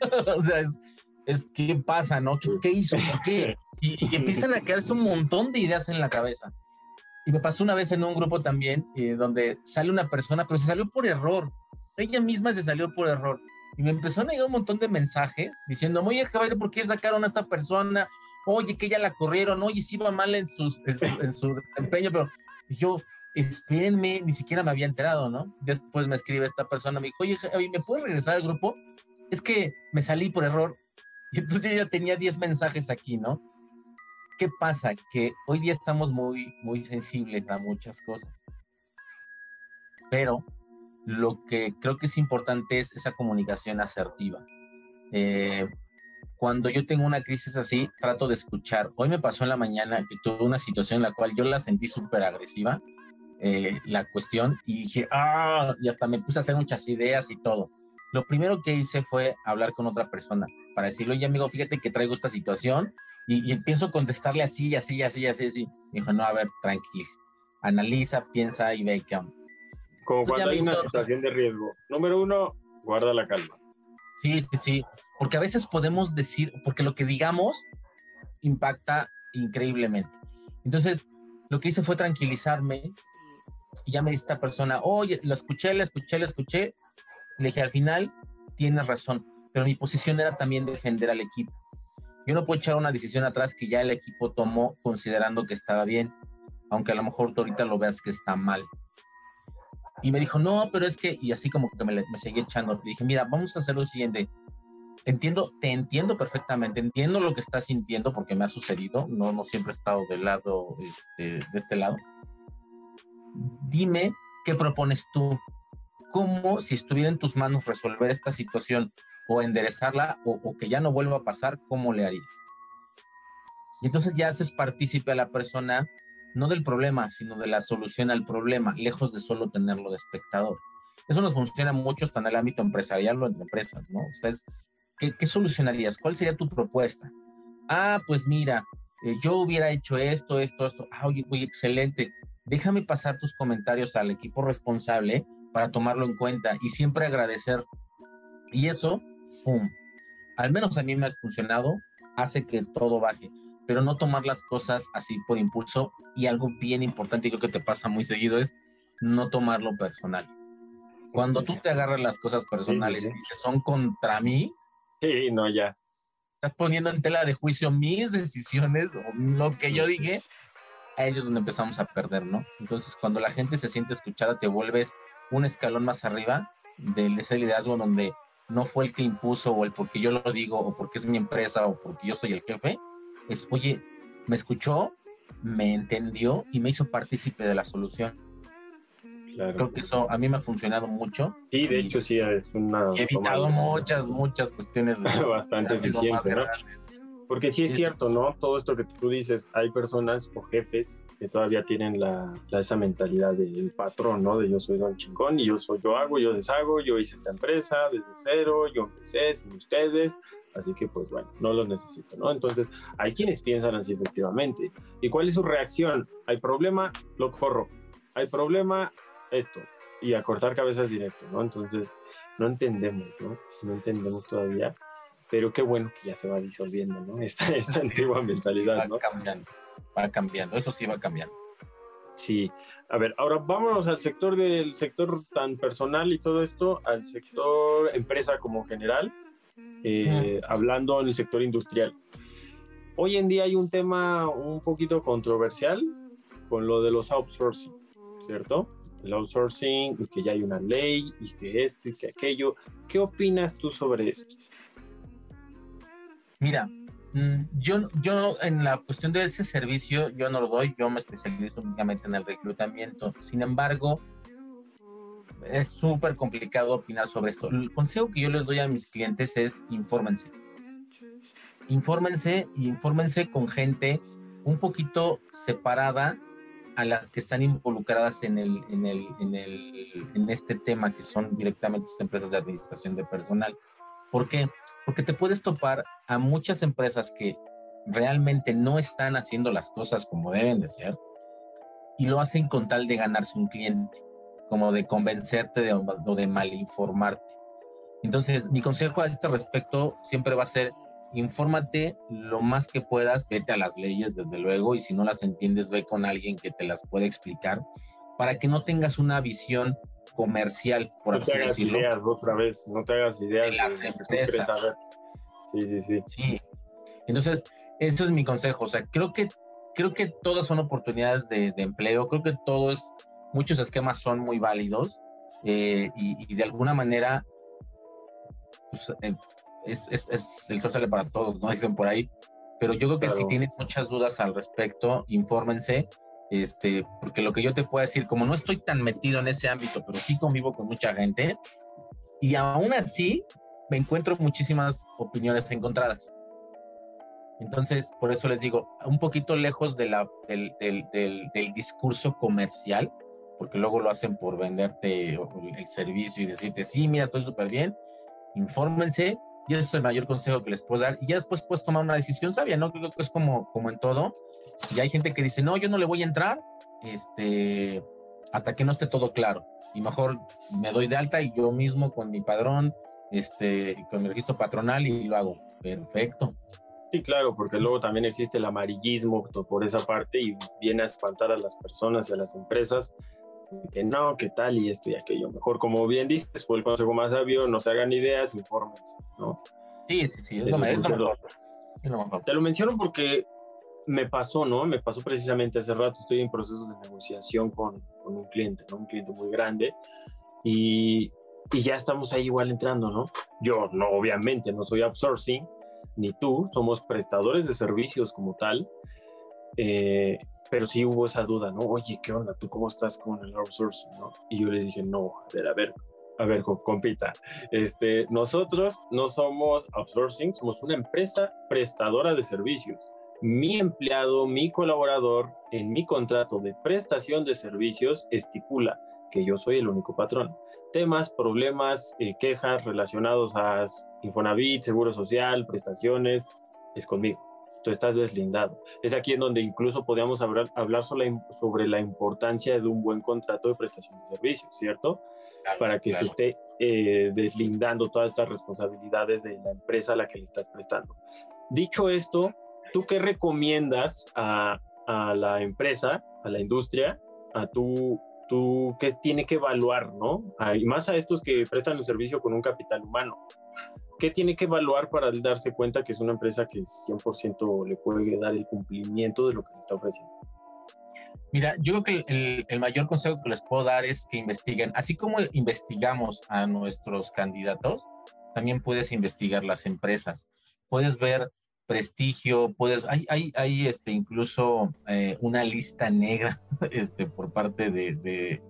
o sea, es, es ¿qué pasa, no? ¿Qué, hizo? ¿Por qué? Y, empiezan a quedarse un montón de ideas en la cabeza. Y me pasó una vez en un grupo también, eh, donde sale una persona, pero se salió por error. Ella misma se salió por error. Y me empezó a llegar un montón de mensajes diciendo, oye, Javier, ¿por qué sacaron a esta persona? Oye, que ya la corrieron, oye, sí iba mal en, sus, en, su, desempeño, pero yo, espérenme, ni siquiera me había enterado, ¿no? Después me escribe esta persona, me dijo, oye, ¿me puedes regresar al grupo? Es que me salí por error. Y entonces yo ya tenía 10 mensajes aquí, ¿no? ¿Qué pasa? Que hoy día estamos muy, muy sensibles a muchas cosas. Pero lo que creo que es importante es esa comunicación asertiva. Eh, cuando yo tengo una crisis así, trato de escuchar. Hoy me pasó en la mañana que tuve una situación en la cual yo la sentí súper agresiva eh, la cuestión y dije, ah, y hasta me puse a hacer muchas ideas y todo. Lo primero que hice fue hablar con otra persona para decirle, oye amigo, fíjate que traigo esta situación y, pienso contestarle así, así, así, así, así. Me dijo, no, a ver, tranquilo, analiza, piensa y ve qué onda. Como cuando hay una situación de riesgo. Número uno, guarda la calma. Sí, sí, sí, porque a veces podemos decir, porque lo que digamos impacta increíblemente. Entonces, lo que hice fue tranquilizarme, y ya me dice esta persona, oye, lo escuché, lo escuché, lo escuché. Le dije, al final, tienes razón, pero mi posición era también defender al equipo. Yo no puedo echar una decisión atrás que ya el equipo tomó considerando que estaba bien, aunque a lo mejor tú ahorita lo veas que está mal. Y me dijo, no, pero es que, y así como que me, me seguí echando, le dije, mira, vamos a hacer lo siguiente. Entiendo, te entiendo perfectamente, entiendo lo que estás sintiendo porque me ha sucedido, no, no siempre he estado del lado, este, de este lado dime qué propones tú. ¿Cómo, si estuviera en tus manos, resolver esta situación o enderezarla o, que ya no vuelva a pasar, cómo le harías? Y entonces ya haces partícipe a la persona, no del problema, sino de la solución al problema, lejos de solo tenerlo de espectador. Eso nos funciona mucho hasta en el ámbito empresarial o entre empresas, ¿no? ¿Qué, ¿qué, solucionarías? ¿Cuál sería tu propuesta? Ah, pues mira, eh, yo hubiera hecho esto, esto, esto. Ah, oye, oye, excelente déjame pasar tus comentarios al equipo responsable para tomarlo en cuenta y siempre agradecer. Y eso, ¡pum! Al menos a mí me ha funcionado, hace que todo baje, pero no tomar las cosas así por impulso. Y algo bien importante y creo que te pasa muy seguido es no tomarlo personal. Cuando tú te agarras las cosas personales y dices, son contra mí, sí, no, ya. Estás poniendo en tela de juicio mis decisiones o lo que yo dije a ellos donde empezamos a perder, ¿no? Entonces, cuando la gente se siente escuchada, te vuelves un escalón más arriba del ese liderazgo donde no fue el que impuso o el porque yo lo digo o porque es mi empresa o porque yo soy el jefe, es, oye, me escuchó, me entendió y me hizo partícipe de la solución. Claro. Creo que eso a mí me ha funcionado mucho. Sí, de hecho sí, es una... He evitado muchas, muchas cuestiones. Bastante eficiente, ¿no? Porque sí es cierto, ¿no? Todo esto que tú dices, hay personas o jefes que todavía tienen la, esa mentalidad del patrón, ¿no? De yo soy don chingón y yo soy, yo hago, yo deshago, yo hice esta empresa desde cero, yo empecé sin ustedes, así que pues bueno, no los necesito, ¿no? Entonces, hay quienes piensan así efectivamente. ¿Y cuál es su reacción? Hay problema, lo corro. Hay problema, esto. Y a cortar cabezas directo, ¿no? Entonces, no entendemos, ¿no? No entendemos todavía pero qué bueno que ya se va disolviendo, ¿no? Esta, esta antigua mentalidad, ¿no? Va cambiando, va cambiando, eso sí va cambiando. Sí. A ver, ahora vámonos al sector del sector tan personal y todo esto, al sector empresa como general, eh, hablando en el sector industrial. Hoy en día hay un tema un poquito controversial con lo de los outsourcing, ¿cierto? El outsourcing, y que ya hay una ley, y que esto y que aquello. ¿Qué opinas tú sobre esto? Mira, mm, yo, yo en la cuestión de ese servicio, yo no lo doy, yo me especializo únicamente en el reclutamiento. Sin embargo, es súper complicado opinar sobre esto. El consejo que yo les doy a mis clientes es infórmense infórmense y infórmense con gente un poquito separada a las que están involucradas en, el, en, el, en, el, en este tema, que son directamente estas empresas de administración de personal. ¿Por qué? Porque te puedes topar a muchas empresas que realmente no están haciendo las cosas como deben de ser y lo hacen con tal de ganarse un cliente, como de convencerte de, o de malinformarte. Entonces, mi consejo a este respecto siempre va a ser infórmate lo más que puedas, vete a las leyes desde luego y si no las entiendes ve con alguien que te las pueda explicar para que no tengas una visión comercial, por no te hagas ideas otra vez, no te hagas ideas de las empresas. Sí, sí, sí. Sí. Entonces, ese es mi consejo. O sea, creo que, creo que todas son oportunidades de, empleo. Creo que todo es, muchos esquemas son muy válidos eh, y, de alguna manera, pues, eh, es, es, el sol sale para todos, ¿no? Dicen por ahí. Pero yo creo que si tienen muchas dudas al respecto, infórmense, este, porque lo que yo te puedo decir, como no estoy tan metido en ese ámbito, pero sí convivo con mucha gente, y aún así me encuentro muchísimas opiniones encontradas. Entonces, por eso les digo, un poquito lejos de la, del, del, del, discurso comercial, porque luego lo hacen por venderte el servicio y decirte, sí, mira, estoy súper bien, infórmense, y ese es el mayor consejo que les puedo dar. Y ya después puedes tomar una decisión sabia, ¿no? Creo que es como, como en todo. Y hay gente que dice, no, yo no le voy a entrar este, hasta que no esté todo claro. Y mejor me doy de alta y yo mismo con mi padrón, este, con mi registro patronal y lo hago. Perfecto. Sí, claro, porque luego también existe el amarillismo por esa parte y viene a espantar a las personas y a las empresas que no, que tal y esto y aquello. Mejor, como bien dices, fue el consejo más sabio, no se hagan ideas, infórmense, ¿no? Sí, sí, sí, es, lo, mejor. Te lo menciono porque me pasó, ¿no? Me pasó precisamente hace rato, estoy en proceso de negociación con, con un cliente, ¿no? Un cliente muy grande y, y, ya estamos ahí igual entrando, ¿no? Yo, no, obviamente, no soy outsourcing, ni tú, somos prestadores de servicios como tal. Eh, pero sí hubo esa duda, ¿no? Oye, ¿qué onda? ¿Tú cómo estás con el outsourcing, no? Y yo le dije, no, a ver, a ver, a ver, compita, este, nosotros no somos outsourcing, somos una empresa prestadora de servicios. Mi empleado, mi colaborador, en mi contrato de prestación de servicios estipula que yo soy el único patrón. Temas, problemas, eh, quejas relacionados a Infonavit, Seguro Social, prestaciones, es conmigo tú estás deslindado. Es aquí en donde incluso podríamos hablar, hablar sobre la importancia de un buen contrato de prestación de servicios, ¿cierto? Para que se esté eh, deslindando todas estas responsabilidades de la empresa a la que le estás prestando. Dicho esto, ¿tú qué recomiendas a, a la empresa, a la industria, a tu, tú qué tiene que evaluar, ¿no? Y más a estos que prestan el servicio con un capital humano. ¿Qué tiene que evaluar para darse cuenta que es una empresa que 100% le puede dar el cumplimiento de lo que le está ofreciendo? Mira, yo creo que el, mayor consejo que les puedo dar es que investiguen. Así como investigamos a nuestros candidatos, también puedes investigar las empresas. Puedes ver prestigio, puedes, hay, hay, hay este, incluso eh, una lista negra este, por parte de,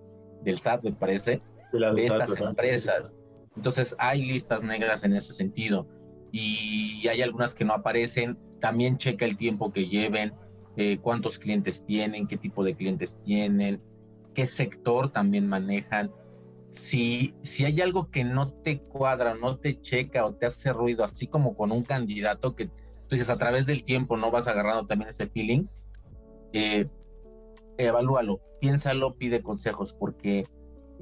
del SAT, me parece, de, estas empresas. Entonces hay listas negras en ese sentido y hay algunas que no aparecen. También checa el tiempo que lleven, eh, cuántos clientes tienen, qué tipo de clientes tienen, qué sector también manejan. Si, si hay algo que no te cuadra, no te checa o te hace ruido, así como con un candidato que tú dices a través del tiempo no vas agarrando también ese feeling, eh, evalúalo, piénsalo, pide consejos, porque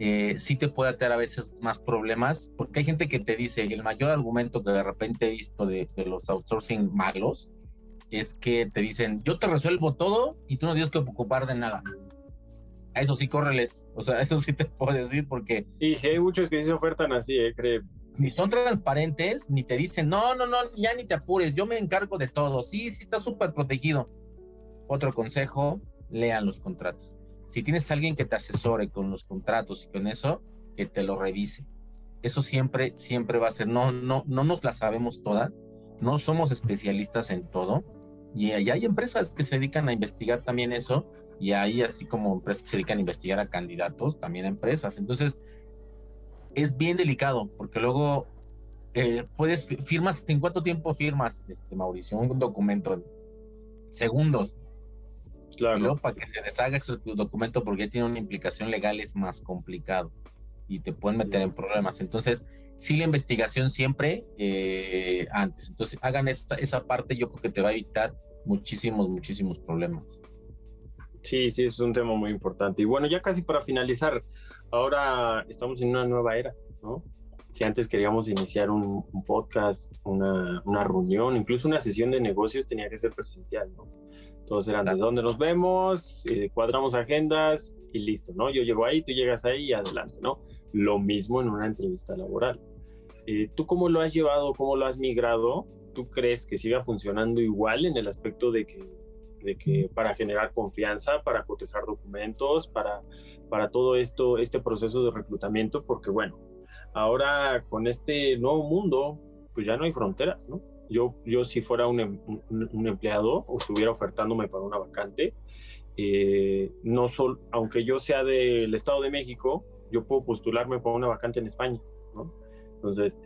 eh, sí te puede traer a veces más problemas, porque hay gente que te dice, el mayor argumento que de repente he visto de, los outsourcing malos es que te dicen, yo te resuelvo todo y tú no tienes que ocupar de nada. a eso sí córreles, o sea, eso sí te puedo decir porque... Y si hay muchos que sí se ofertan así, ¿eh? Cree. Ni son transparentes, ni te dicen, no, no, no, ya ni te apures, yo me encargo de todo, sí, sí está súper protegido. Otro consejo, lean los contratos. Si tienes alguien que te asesore con los contratos y con eso, que te lo revise. Eso siempre, siempre va a ser, no, no, no nos la sabemos todas, no somos especialistas en todo, y hay empresas que se dedican a investigar también eso, y hay así como empresas que se dedican a investigar a candidatos, también a empresas. Entonces, es bien delicado, porque luego eh, puedes, firmas, ¿en cuánto tiempo firmas, este, Mauricio? Un documento segundos. Claro. Y luego para que te deshaga ese documento porque tiene una implicación legal es más complicado y te pueden meter en problemas. Entonces, sí la investigación siempre eh, antes. Entonces, hagan esta, esa parte, yo creo que te va a evitar muchísimos, muchísimos problemas. Sí, sí, es un tema muy importante. Y bueno, ya casi para finalizar, ahora estamos en una nueva era, ¿no? Si antes queríamos iniciar un, podcast, una, una, reunión, incluso una sesión de negocios, tenía que ser presencial, ¿no? Todos eran de dónde nos vemos, eh, cuadramos agendas y listo, ¿no? Yo llego ahí, tú llegas ahí y adelante, ¿no? Lo mismo en una entrevista laboral. Eh, ¿Tú cómo lo has llevado, cómo lo has migrado? ¿Tú crees que siga funcionando igual en el aspecto de que, de que para generar confianza, para cotejar documentos, para, para todo esto, este proceso de reclutamiento? Porque bueno, ahora con este nuevo mundo, pues ya no hay fronteras, ¿no? Yo, yo si fuera un, em, un, empleado o estuviera ofertándome para una vacante, eh, no sol, aunque yo sea del Estado de México, yo puedo postularme para una vacante en España, ¿no? Entonces,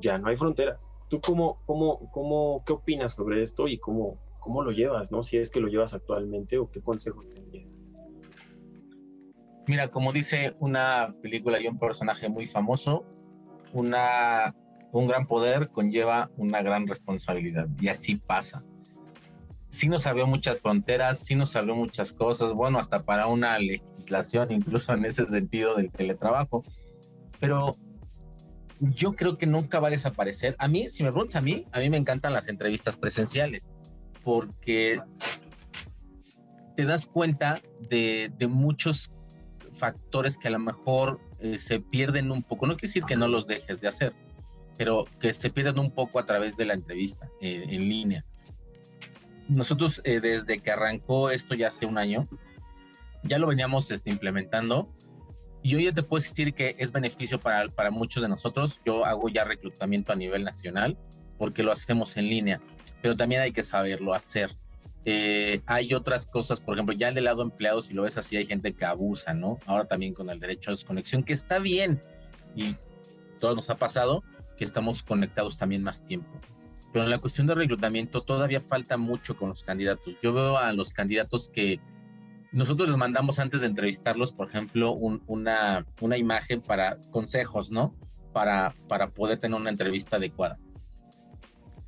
ya no hay fronteras. ¿Tú cómo, cómo, cómo, qué opinas sobre esto y cómo, cómo lo llevas, ¿no? Si es que lo llevas actualmente o qué consejo tendrías. Mira, como dice una película y un personaje muy famoso, una, un gran poder conlleva una gran responsabilidad y así pasa. Sí nos abrió muchas fronteras, sí nos abrió muchas cosas, bueno, hasta para una legislación, incluso en ese sentido del teletrabajo. Pero yo creo que nunca va a desaparecer. A mí, si me preguntas a mí, a mí me encantan las entrevistas presenciales porque te das cuenta de, muchos factores que a lo mejor eh, se pierden un poco. No quiere decir que no los dejes de hacer, pero que se pierden un poco a través de la entrevista eh, en línea. Nosotros eh, desde que arrancó esto ya hace un año, ya lo veníamos este, implementando y hoy ya te puedo decir que es beneficio para, para muchos de nosotros. Yo hago ya reclutamiento a nivel nacional porque lo hacemos en línea, pero también hay que saberlo hacer. Eh, hay otras cosas, por ejemplo, ya del lado empleado, si lo ves así, hay gente que abusa, ¿no? Ahora también con el derecho a desconexión, que está bien y todo nos ha pasado que estamos conectados también más tiempo. Pero en la cuestión de reclutamiento todavía falta mucho con los candidatos. Yo veo a los candidatos que nosotros les mandamos antes de entrevistarlos, por ejemplo, una, una imagen para consejos, ¿no? Para, para poder tener una entrevista adecuada.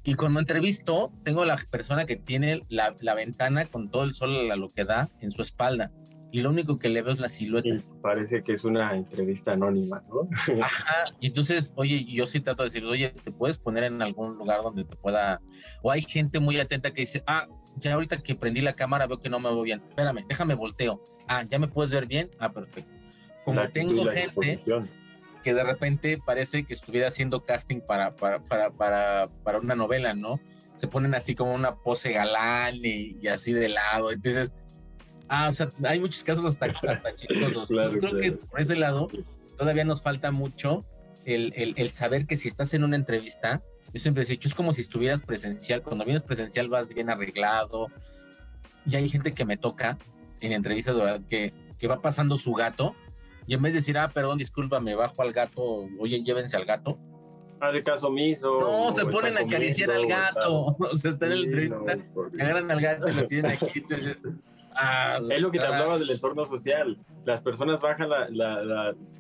Y cuando entrevisto, tengo la persona que tiene la, la, ventana con todo el sol a lo que da en su espalda. Y lo único que le veo es la silueta. parece que es una entrevista anónima, ¿no? Ajá. Y entonces, oye, yo sí trato de decir, oye, ¿te puedes poner en algún lugar donde te pueda... O hay gente muy atenta que dice, ah, ya ahorita que prendí la cámara veo que no me veo bien. Espérame, déjame volteo. Ah, ¿ya me puedes ver bien? Ah, perfecto. Como tengo gente que de repente parece que estuviera haciendo casting para, para, para, para, para una novela, ¿no? Se ponen así como una pose galán y, así de lado. Entonces, ah, o sea, hay muchos casos hasta, hasta chistosos. Yo creo que por ese lado todavía nos falta mucho el, el, el saber que si estás en una entrevista, yo siempre he dicho, es como si estuvieras presencial. Cuando vienes presencial vas bien arreglado. Y hay gente que me toca en entrevistas que, que va pasando su gato y en vez de decir, ah, perdón, disculpa, me bajo al gato, oye, llévense al gato. Hace caso omiso. No, se ponen a acariciar al gato. O sea, están en el entrevista, agarran al gato y lo tienen aquí. Ah, es lo que te hablaba del entorno social. Las personas bajan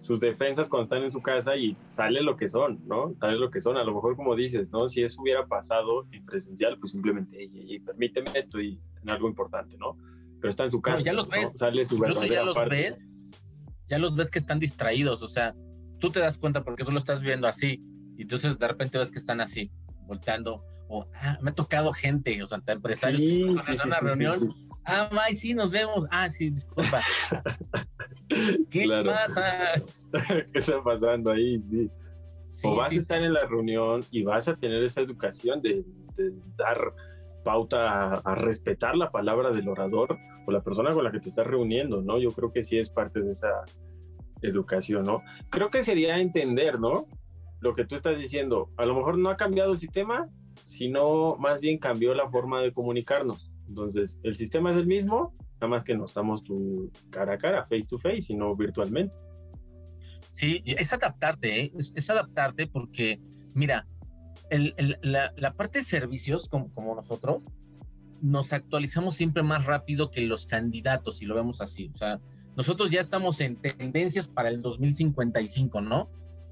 sus defensas cuando están en su casa y sale lo que son, ¿no? Sale lo que son. A lo mejor, como dices, ¿no? Si eso hubiera pasado en presencial, pues simplemente, y, permíteme esto y en algo importante, ¿no? Pero está en su casa. ya los ves. Sale su Incluso ya los ves. Ya los ves que están distraídos. O sea, tú te das cuenta porque tú lo estás viendo así. Y entonces de repente ves que están así, volteando. O, ah, me ha tocado gente, o sea, empresarios que en una reunión Ah, May, sí, nos vemos. Ah, sí, disculpa. ¿Qué pasa? ¿Qué está pasando ahí? Sí. o vas a estar en la reunión y vas a tener esa educación de, dar pauta a, respetar la palabra del orador o la persona con la que te estás reuniendo, ¿no? Yo creo que sí es parte de esa educación, ¿no? Creo que sería entender, ¿no? Lo que tú estás diciendo. A lo mejor no ha cambiado el sistema, sino más bien cambió la forma de comunicarnos. Entonces, el sistema es el mismo, nada más que no estamos tu cara a cara, face to face, sino virtualmente. Sí, es adaptarte, ¿eh? es, adaptarte porque, mira, la, parte de servicios, como, como nosotros, nos actualizamos siempre más rápido que los candidatos, si lo vemos así. O sea, nosotros ya estamos en tendencias para el 2055, ¿no?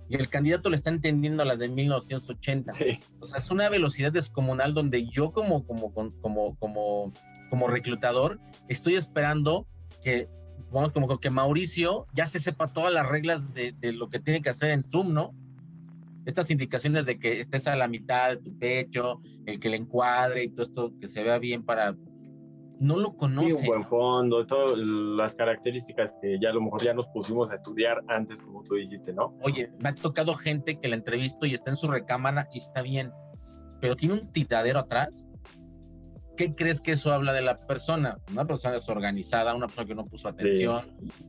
Y el candidato le está entendiendo a las de 1980. Sí. O sea, es una velocidad descomunal donde yo como, como, como, como, como reclutador estoy esperando que, vamos, como que Mauricio ya se sepa todas las reglas de, de lo que tiene que hacer en Zoom, ¿no? Estas indicaciones de que estés a la mitad de tu pecho, el que le encuadre y todo esto que se vea bien para no lo conoce. un buen fondo, todas las características que ya a lo mejor ya nos pusimos a estudiar antes, como tú dijiste, ¿no? Oye, me ha tocado gente que la entrevisto y está en su recámara y está bien, pero tiene un tiradero atrás. ¿Qué crees que eso habla de la persona? Una persona desorganizada, una persona que no puso atención.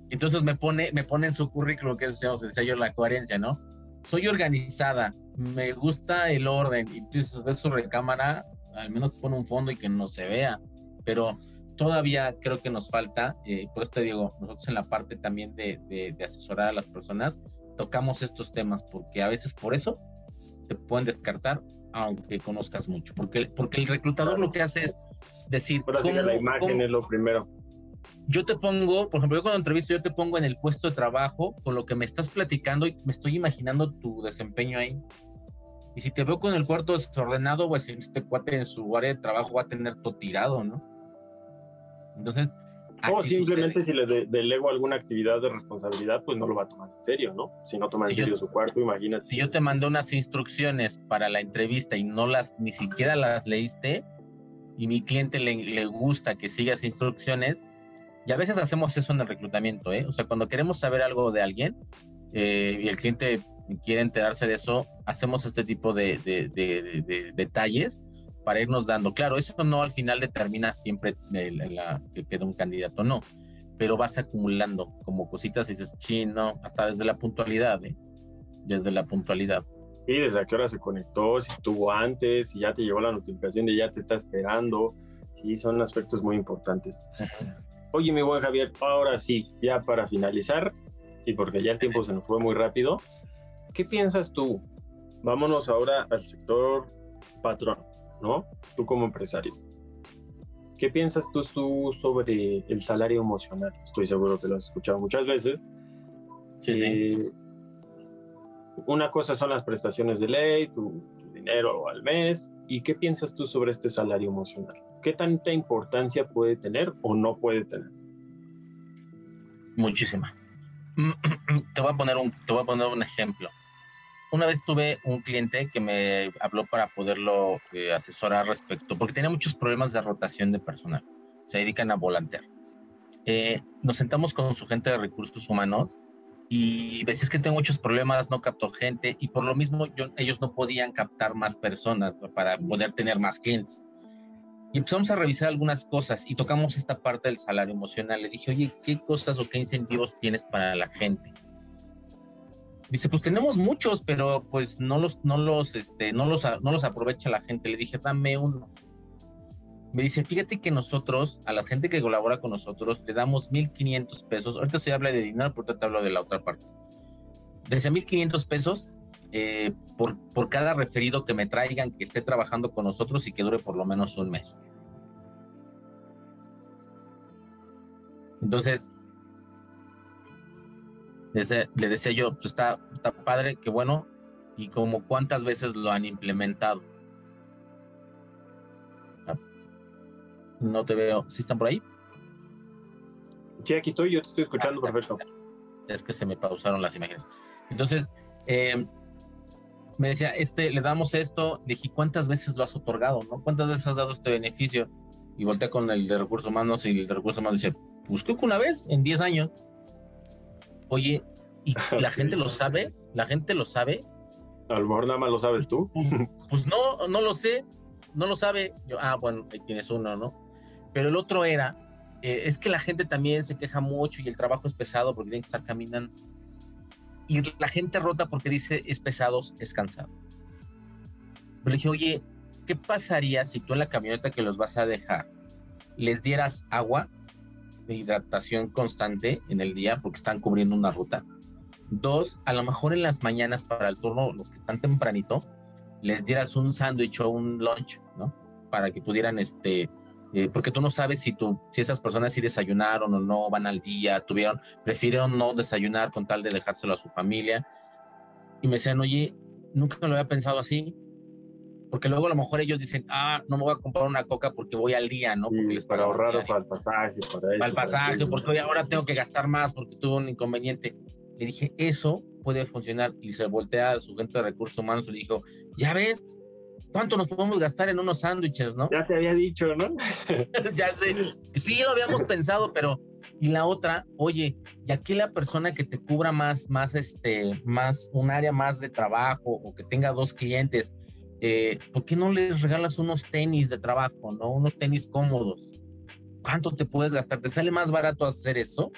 Entonces me pone, me pone en su currículum, que es decía yo, la coherencia, ¿no? Soy organizada, me gusta el orden. Y entonces ves su recámara, al menos pone un fondo y que no se vea pero todavía creo que nos falta, eh, por eso te digo, nosotros en la parte también de, de, asesorar a las personas, tocamos estos temas, porque a veces por eso te pueden descartar, aunque conozcas mucho, porque, porque el reclutador lo que hace es decir... Pero cómo, la imagen es lo primero. Yo te pongo, por ejemplo, yo cuando entrevisto, yo te pongo en el puesto de trabajo con lo que me estás platicando y me estoy imaginando tu desempeño ahí. Y si te veo con el cuarto desordenado, pues este cuate en su área de trabajo va a tener todo tirado, ¿no? Entonces... O simplemente si le delego alguna actividad de responsabilidad, pues no lo va a tomar en serio, ¿no? Si no toma en serio su cuarto, imagínate. Si yo te mando unas instrucciones para la entrevista y no las, ni siquiera las leíste, y mi cliente le, le gusta que sigas instrucciones, y a veces hacemos eso en el reclutamiento, ¿eh? O sea, cuando queremos saber algo de alguien eh, y el cliente quiere enterarse de eso, hacemos este tipo de, de, de detalles para irnos dando. Claro, eso no al final determina siempre la, que queda un candidato, no, pero vas acumulando como cositas y dices, chino, hasta desde la puntualidad, ¿eh? desde la puntualidad. Sí, desde a qué hora se conectó, si estuvo antes, si ya te llegó la notificación de ya te está esperando. Sí, son aspectos muy importantes. Oye, mi buen Javier, ahora sí, ya para finalizar, y porque ya el tiempo se nos fue muy rápido, ¿qué piensas tú? Vámonos ahora al sector patrón. ¿No? Tú como empresario. ¿Qué piensas tú, sobre el salario emocional? Estoy seguro que lo has escuchado muchas veces. Sí, eh, Una cosa son las prestaciones de ley, tu, dinero al mes. ¿Y qué piensas tú sobre este salario emocional? ¿Qué tanta importancia puede tener o no puede tener? Muchísima. Te voy a poner un, te voy a poner un ejemplo una vez tuve un cliente que me habló para poderlo eh, asesorar respecto, porque tenía muchos problemas de rotación de personal. Se dedican a volantear. Eh, nos sentamos con su gente de recursos humanos y decías que tengo muchos problemas, no capto gente y por lo mismo ellos no podían captar más personas para poder tener más clientes. Y empezamos a revisar algunas cosas y tocamos esta parte del salario emocional. Le dije, oye, ¿qué cosas o qué incentivos tienes para la gente? Dice, pues tenemos muchos, pero pues no los, no los, este, no los, no los aprovecha la gente. Le dije, dame uno. Me dice, fíjate que nosotros, a la gente que colabora con nosotros, le damos 1.500 pesos. Ahorita se habla de dinero, ahorita te hablo de la otra parte. Desde 1.500 pesos eh, por, por cada referido que me traigan que esté trabajando con nosotros y que dure por lo menos un mes. Entonces, le decía yo, pues está, está padre, qué bueno, y como cuántas veces lo han implementado. No te veo, ¿sí están por ahí? Sí, aquí estoy, yo te estoy escuchando ah, perfecto. Es que se me pausaron las imágenes. Entonces, em, me decía, este, le damos esto, le dije, ¿cuántas veces lo has otorgado? ¿no? ¿Cuántas veces has dado este beneficio? Y volteé con el de recursos humanos y el de recursos humanos dice, pues creo que una vez en 10 años. Oye, ¿y la gente lo sabe? ¿La gente lo sabe? A lo mejor nada más lo sabes tú. Pues, pues no, no lo sé, no lo sabe. Yo, ah, bueno, ahí tienes uno, ¿no? Pero el otro era, eh, es que la gente también se queja mucho y el trabajo es pesado porque tienen que estar caminando. Y la gente rota porque dice es pesado, es cansado. Pero le dije, oye, ¿qué pasaría si tú en la camioneta que los vas a dejar les dieras agua de hidratación constante en el día porque están cubriendo una ruta? Dos, a lo mejor en las mañanas para el turno, los que están tempranito, les dieras un sándwich o un lunch, ¿no? Para que pudieran, este, eh, porque tú no sabes si tú, si esas personas sí desayunaron o no, van al día, tuvieron, prefirieron no desayunar con tal de dejárselo a su familia. Y me decían, oye, nunca lo había pensado así, porque luego a lo mejor ellos dicen, ah, no me voy a comprar una coca porque voy al día, ¿no? Porque les para ahorrar o para el pasaje, para, para el pasaje, porque hoy ahora tengo que gastar más porque tuve un inconveniente. Le dije, eso puede funcionar. Y se voltea a su gente de recursos humanos y le dijo, ya ves, ¿cuánto nos podemos gastar en unos sándwiches, no? Ya te había dicho, ¿no? ya sé. Sí, lo habíamos pensado, pero. Y la otra, oye, y aquí la persona que te cubra más, más, este, más, un área más de trabajo o que tenga dos clientes, eh, ¿por qué no les regalas unos tenis de trabajo, no? Unos tenis cómodos. ¿Cuánto te puedes gastar? ¿Te sale más barato hacer eso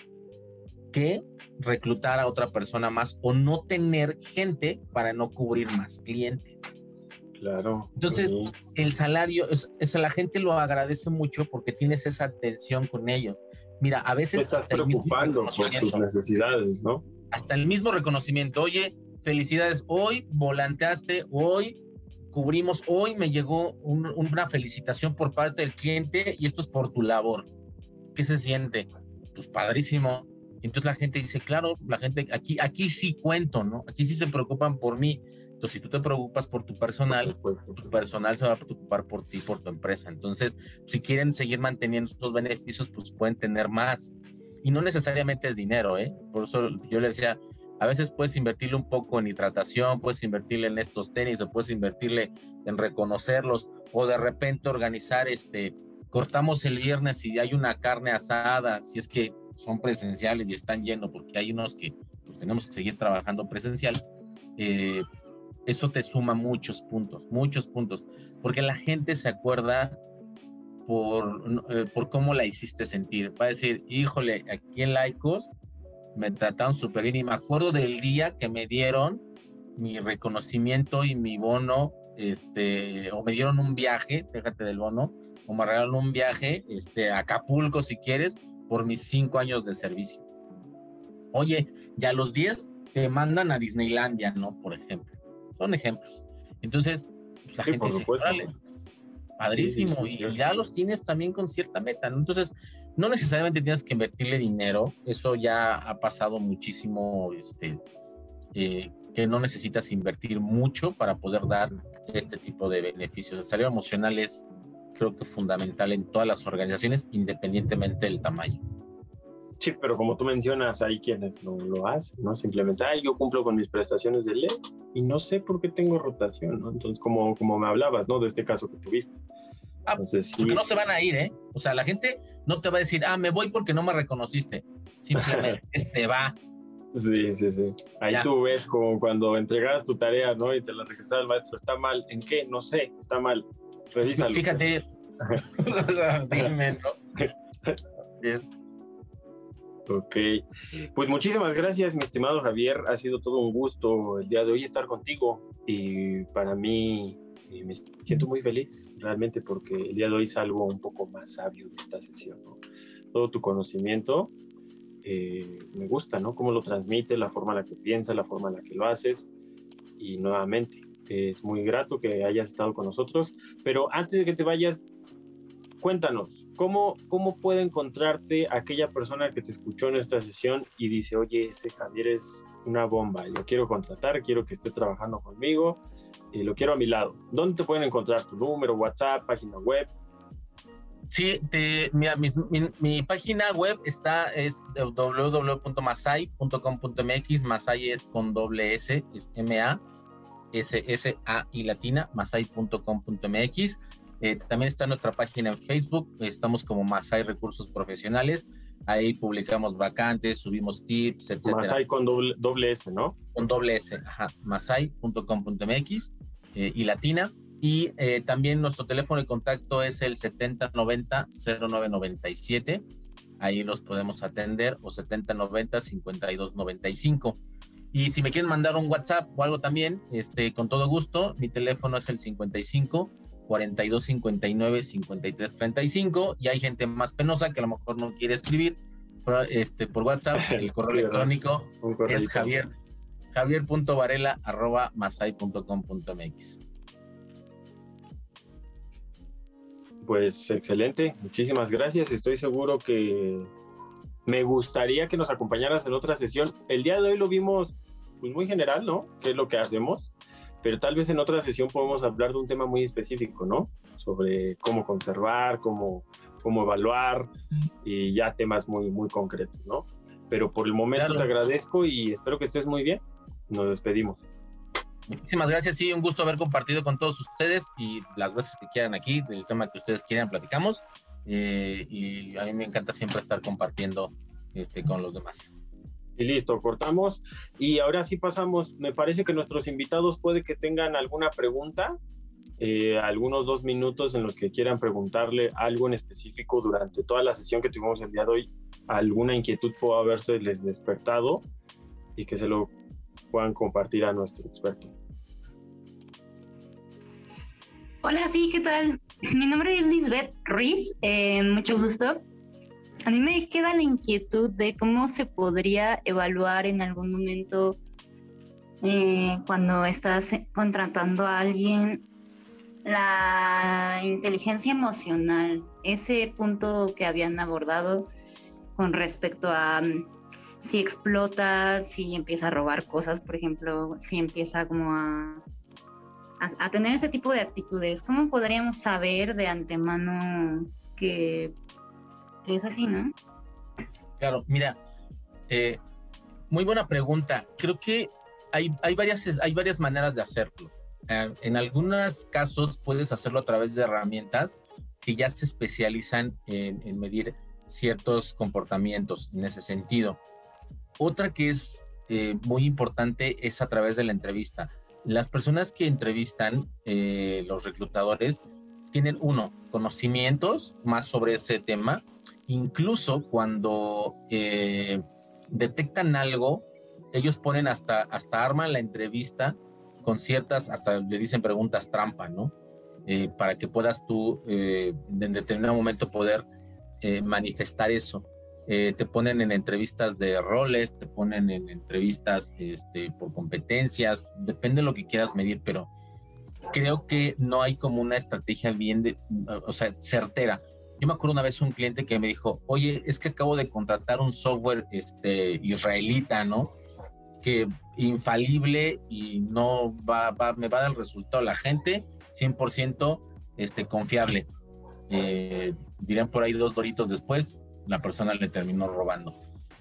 que reclutar a otra persona más o no tener gente para no cubrir más clientes. Claro. Entonces, el salario, es, la gente lo agradece mucho porque tienes esa atención con ellos. Mira, a veces... estás preocupando por sus necesidades, ¿no? Hasta el mismo reconocimiento. Oye, felicidades, hoy volanteaste, hoy cubrimos, hoy me llegó una felicitación por parte del cliente y esto es por tu labor. ¿Qué se siente? Pues padrísimo entonces la gente dice, claro, la gente, aquí, aquí sí cuento, ¿no? Aquí sí se preocupan por mí. Entonces, si tú te preocupas por tu personal, tu personal se va a preocupar por ti, por tu empresa. Entonces, si quieren seguir manteniendo estos beneficios, pues pueden tener más. Y no necesariamente es dinero, ¿eh? Por eso yo les decía, a veces puedes invertirle un poco en hidratación, puedes invertirle en estos tenis o puedes invertirle en reconocerlos o de repente organizar este, cortamos el viernes y hay una carne asada, si es que son presenciales y están yendo porque hay unos que pues, tenemos que seguir trabajando presencial, eh, eso te suma muchos puntos, muchos puntos, porque la gente se acuerda por, eh, por cómo la hiciste sentir. Va a decir, híjole, aquí en Laicos me trataron súper bien y me acuerdo del día que me dieron mi reconocimiento y mi bono, este, o me dieron un viaje, déjate del bono, o me regalaron un viaje este, a Acapulco si quieres, por mis cinco años de servicio. Oye, ya los 10 te mandan a Disneylandia, ¿no? Por ejemplo. Son ejemplos. Entonces, pues, la gente dice, padrísimo, y ya los tienes también con cierta meta, ¿no? Entonces, no necesariamente tienes que invertirle dinero, eso ya ha pasado muchísimo, este, eh, que no necesitas invertir mucho para poder dar este tipo de beneficios. El salario emocional es creo que fundamental en todas las organizaciones, independientemente del tamaño. Sí, pero como tú mencionas, hay quienes lo, lo hacen, ¿no? Simplemente, ay, yo cumplo con mis prestaciones de ley y no sé por qué tengo rotación, ¿no? Entonces, como, como me hablabas, ¿no? De este caso que tuviste. Ah, Entonces, sí. no te van a ir, ¿eh? O sea, la gente no te va a decir, ah, me voy porque no me reconociste. Simplemente se va. Sí, sí, sí. Ahí tú ves como cuando entregas tu tarea, ¿no? Y te la regresas al maestro, ¿está mal? ¿En qué? No sé, está mal. Revísalo. Fíjate. Dime, ¿no? Ok, pues muchísimas gracias, mi estimado Javier. Ha sido todo un gusto el día de hoy estar contigo y para mí eh, me siento muy feliz realmente porque el día de hoy salgo un poco más sabio de esta sesión. Todo tu conocimiento eh, me gusta, ¿no? Cómo lo transmite, la forma en la que piensas, la forma en la que lo haces y nuevamente es muy grato que hayas estado con nosotros, pero antes de que te vayas, cuéntanos, ¿cómo, ¿cómo puede encontrarte aquella persona que te escuchó en esta sesión y dice, oye, ese Javier es una bomba, yo quiero contratar, quiero que esté trabajando conmigo, lo quiero a mi lado? ¿Dónde te pueden encontrar? ¿Tu número, WhatsApp, página web? Sí, mira, mi, página web está es www.masai.com.mx, Masai es con doble S, es M-A, S-S-A y latina, masai.com.mx. Eh, también está nuestra página en Facebook, estamos como Masai Recursos Profesionales. Ahí publicamos vacantes, subimos tips, etc. Masai con doble, doble, S, ¿no? Con doble S, ajá, masai.com.mx eh, y latina. Y eh, también nuestro teléfono de contacto es el 7090-0997. Ahí los podemos atender o 7090-5295. Y si me quieren mandar un WhatsApp o algo también, este, con todo gusto, mi teléfono es el 55 42 59 53 35 y hay gente más penosa que a lo mejor no quiere escribir este, por WhatsApp. El correo electrónico es javier javier.varela arroba masai.com.mx. Pues excelente, muchísimas gracias. Estoy seguro que me gustaría que nos acompañaras en otra sesión. El día de hoy lo vimos pues, muy general, ¿no? ¿Qué es lo que hacemos? Pero tal vez en otra sesión podemos hablar de un tema muy específico, ¿no? Sobre cómo conservar, cómo, cómo evaluar y ya temas muy, muy concretos, ¿no? Pero por el momento te agradezco y espero que estés muy bien. Nos despedimos. Muchísimas gracias, sí, un gusto haber compartido con todos ustedes y las veces que quieran aquí, del tema que ustedes quieran, platicamos. Eh, y a mí me encanta siempre estar compartiendo este, con los demás. Y listo, cortamos. Y ahora sí pasamos. Me parece que nuestros invitados puede que tengan alguna pregunta, eh, algunos dos minutos en los que quieran preguntarle algo en específico durante toda la sesión que tuvimos el día de hoy. Alguna inquietud puede haberse les despertado y que se lo puedan compartir a nuestro experto. Hola, sí, ¿qué tal? Mi nombre es Lisbeth Ruiz, eh, mucho gusto. A mí me queda la inquietud de cómo se podría evaluar en algún momento eh, cuando estás contratando a alguien la inteligencia emocional, ese punto que habían abordado con respecto a mm, si explota, si empieza a robar cosas, por ejemplo, si empieza como a, a tener ese tipo de actitudes, ¿cómo podríamos saber de antemano que es así, ¿no? Claro, mira, eh, muy buena pregunta. Creo que hay, hay, varias, hay varias maneras de hacerlo. Eh, en algunos casos puedes hacerlo a través de herramientas que ya se especializan en, medir ciertos comportamientos en ese sentido. Otra que es eh, muy importante es a través de la entrevista. Las personas que entrevistan, los reclutadores, tienen uno, conocimientos más sobre ese tema, incluso cuando eh, detectan algo, ellos ponen hasta, hasta arman la entrevista con ciertas, hasta le dicen preguntas trampa, ¿no? Eh, para que puedas tú eh, en determinado momento poder manifestar eso. te ponen en entrevistas de roles, te ponen en entrevistas este, por competencias, depende de lo que quieras medir, pero creo que no hay como una estrategia bien, o sea, certera. Yo me acuerdo una vez un cliente que me dijo, oye, es que acabo de contratar un software este, israelita, ¿no? Que infalible y no va, me va a dar el resultado. La gente, 100% este, confiable. Eh, dirán por ahí dos doritos después, la persona le terminó robando.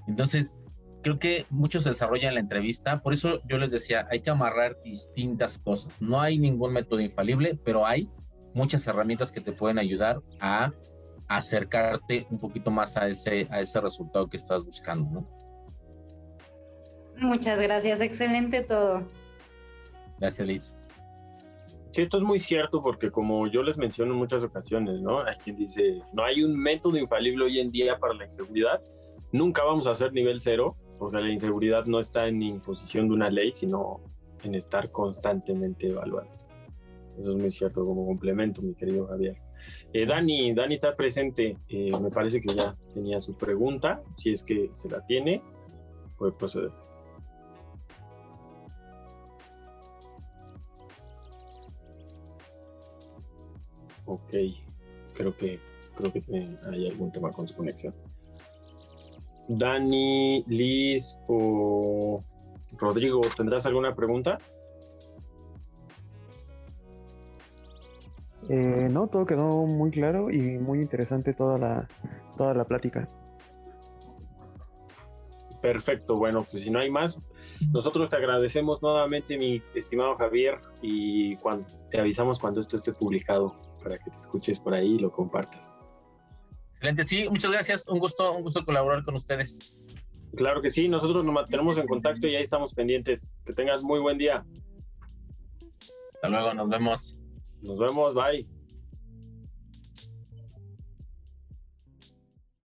Entonces, creo que muchos desarrollan la entrevista, por eso yo les decía, hay que amarrar distintas cosas. No hay ningún método infalible, pero hay muchas herramientas que te pueden ayudar a acercarte un poquito más a ese, a ese resultado que estás buscando, ¿no? Muchas gracias, excelente todo. Gracias, Liz. Sí, esto es muy cierto porque como yo les menciono en muchas ocasiones, ¿no? Hay quien dice, no hay un método infalible hoy en día para la inseguridad, nunca vamos a hacer nivel cero, porque la inseguridad no está en imposición de una ley, sino en estar constantemente evaluando. Eso es muy cierto como complemento, mi querido Javier. Eh, Dani, Dani está presente. Eh, me parece que ya tenía su pregunta. Si es que se la tiene, puede proceder. Ok, creo que creo que hay algún tema con su conexión. Dani, Liz o Rodrigo, ¿tendrás alguna pregunta? Eh, no, todo quedó muy claro y muy interesante toda la, toda la plática. Perfecto, bueno, pues si no hay más, nosotros te agradecemos nuevamente, mi estimado Javier, y cuando, te avisamos cuando esto esté publicado para que te escuches por ahí y lo compartas. Excelente, sí, muchas gracias. Un gusto, un gusto colaborar con ustedes. Claro que sí, nosotros nos mantenemos en contacto y ahí estamos pendientes. Que tengas muy buen día. Hasta luego, nos vemos. Nos vemos, bye.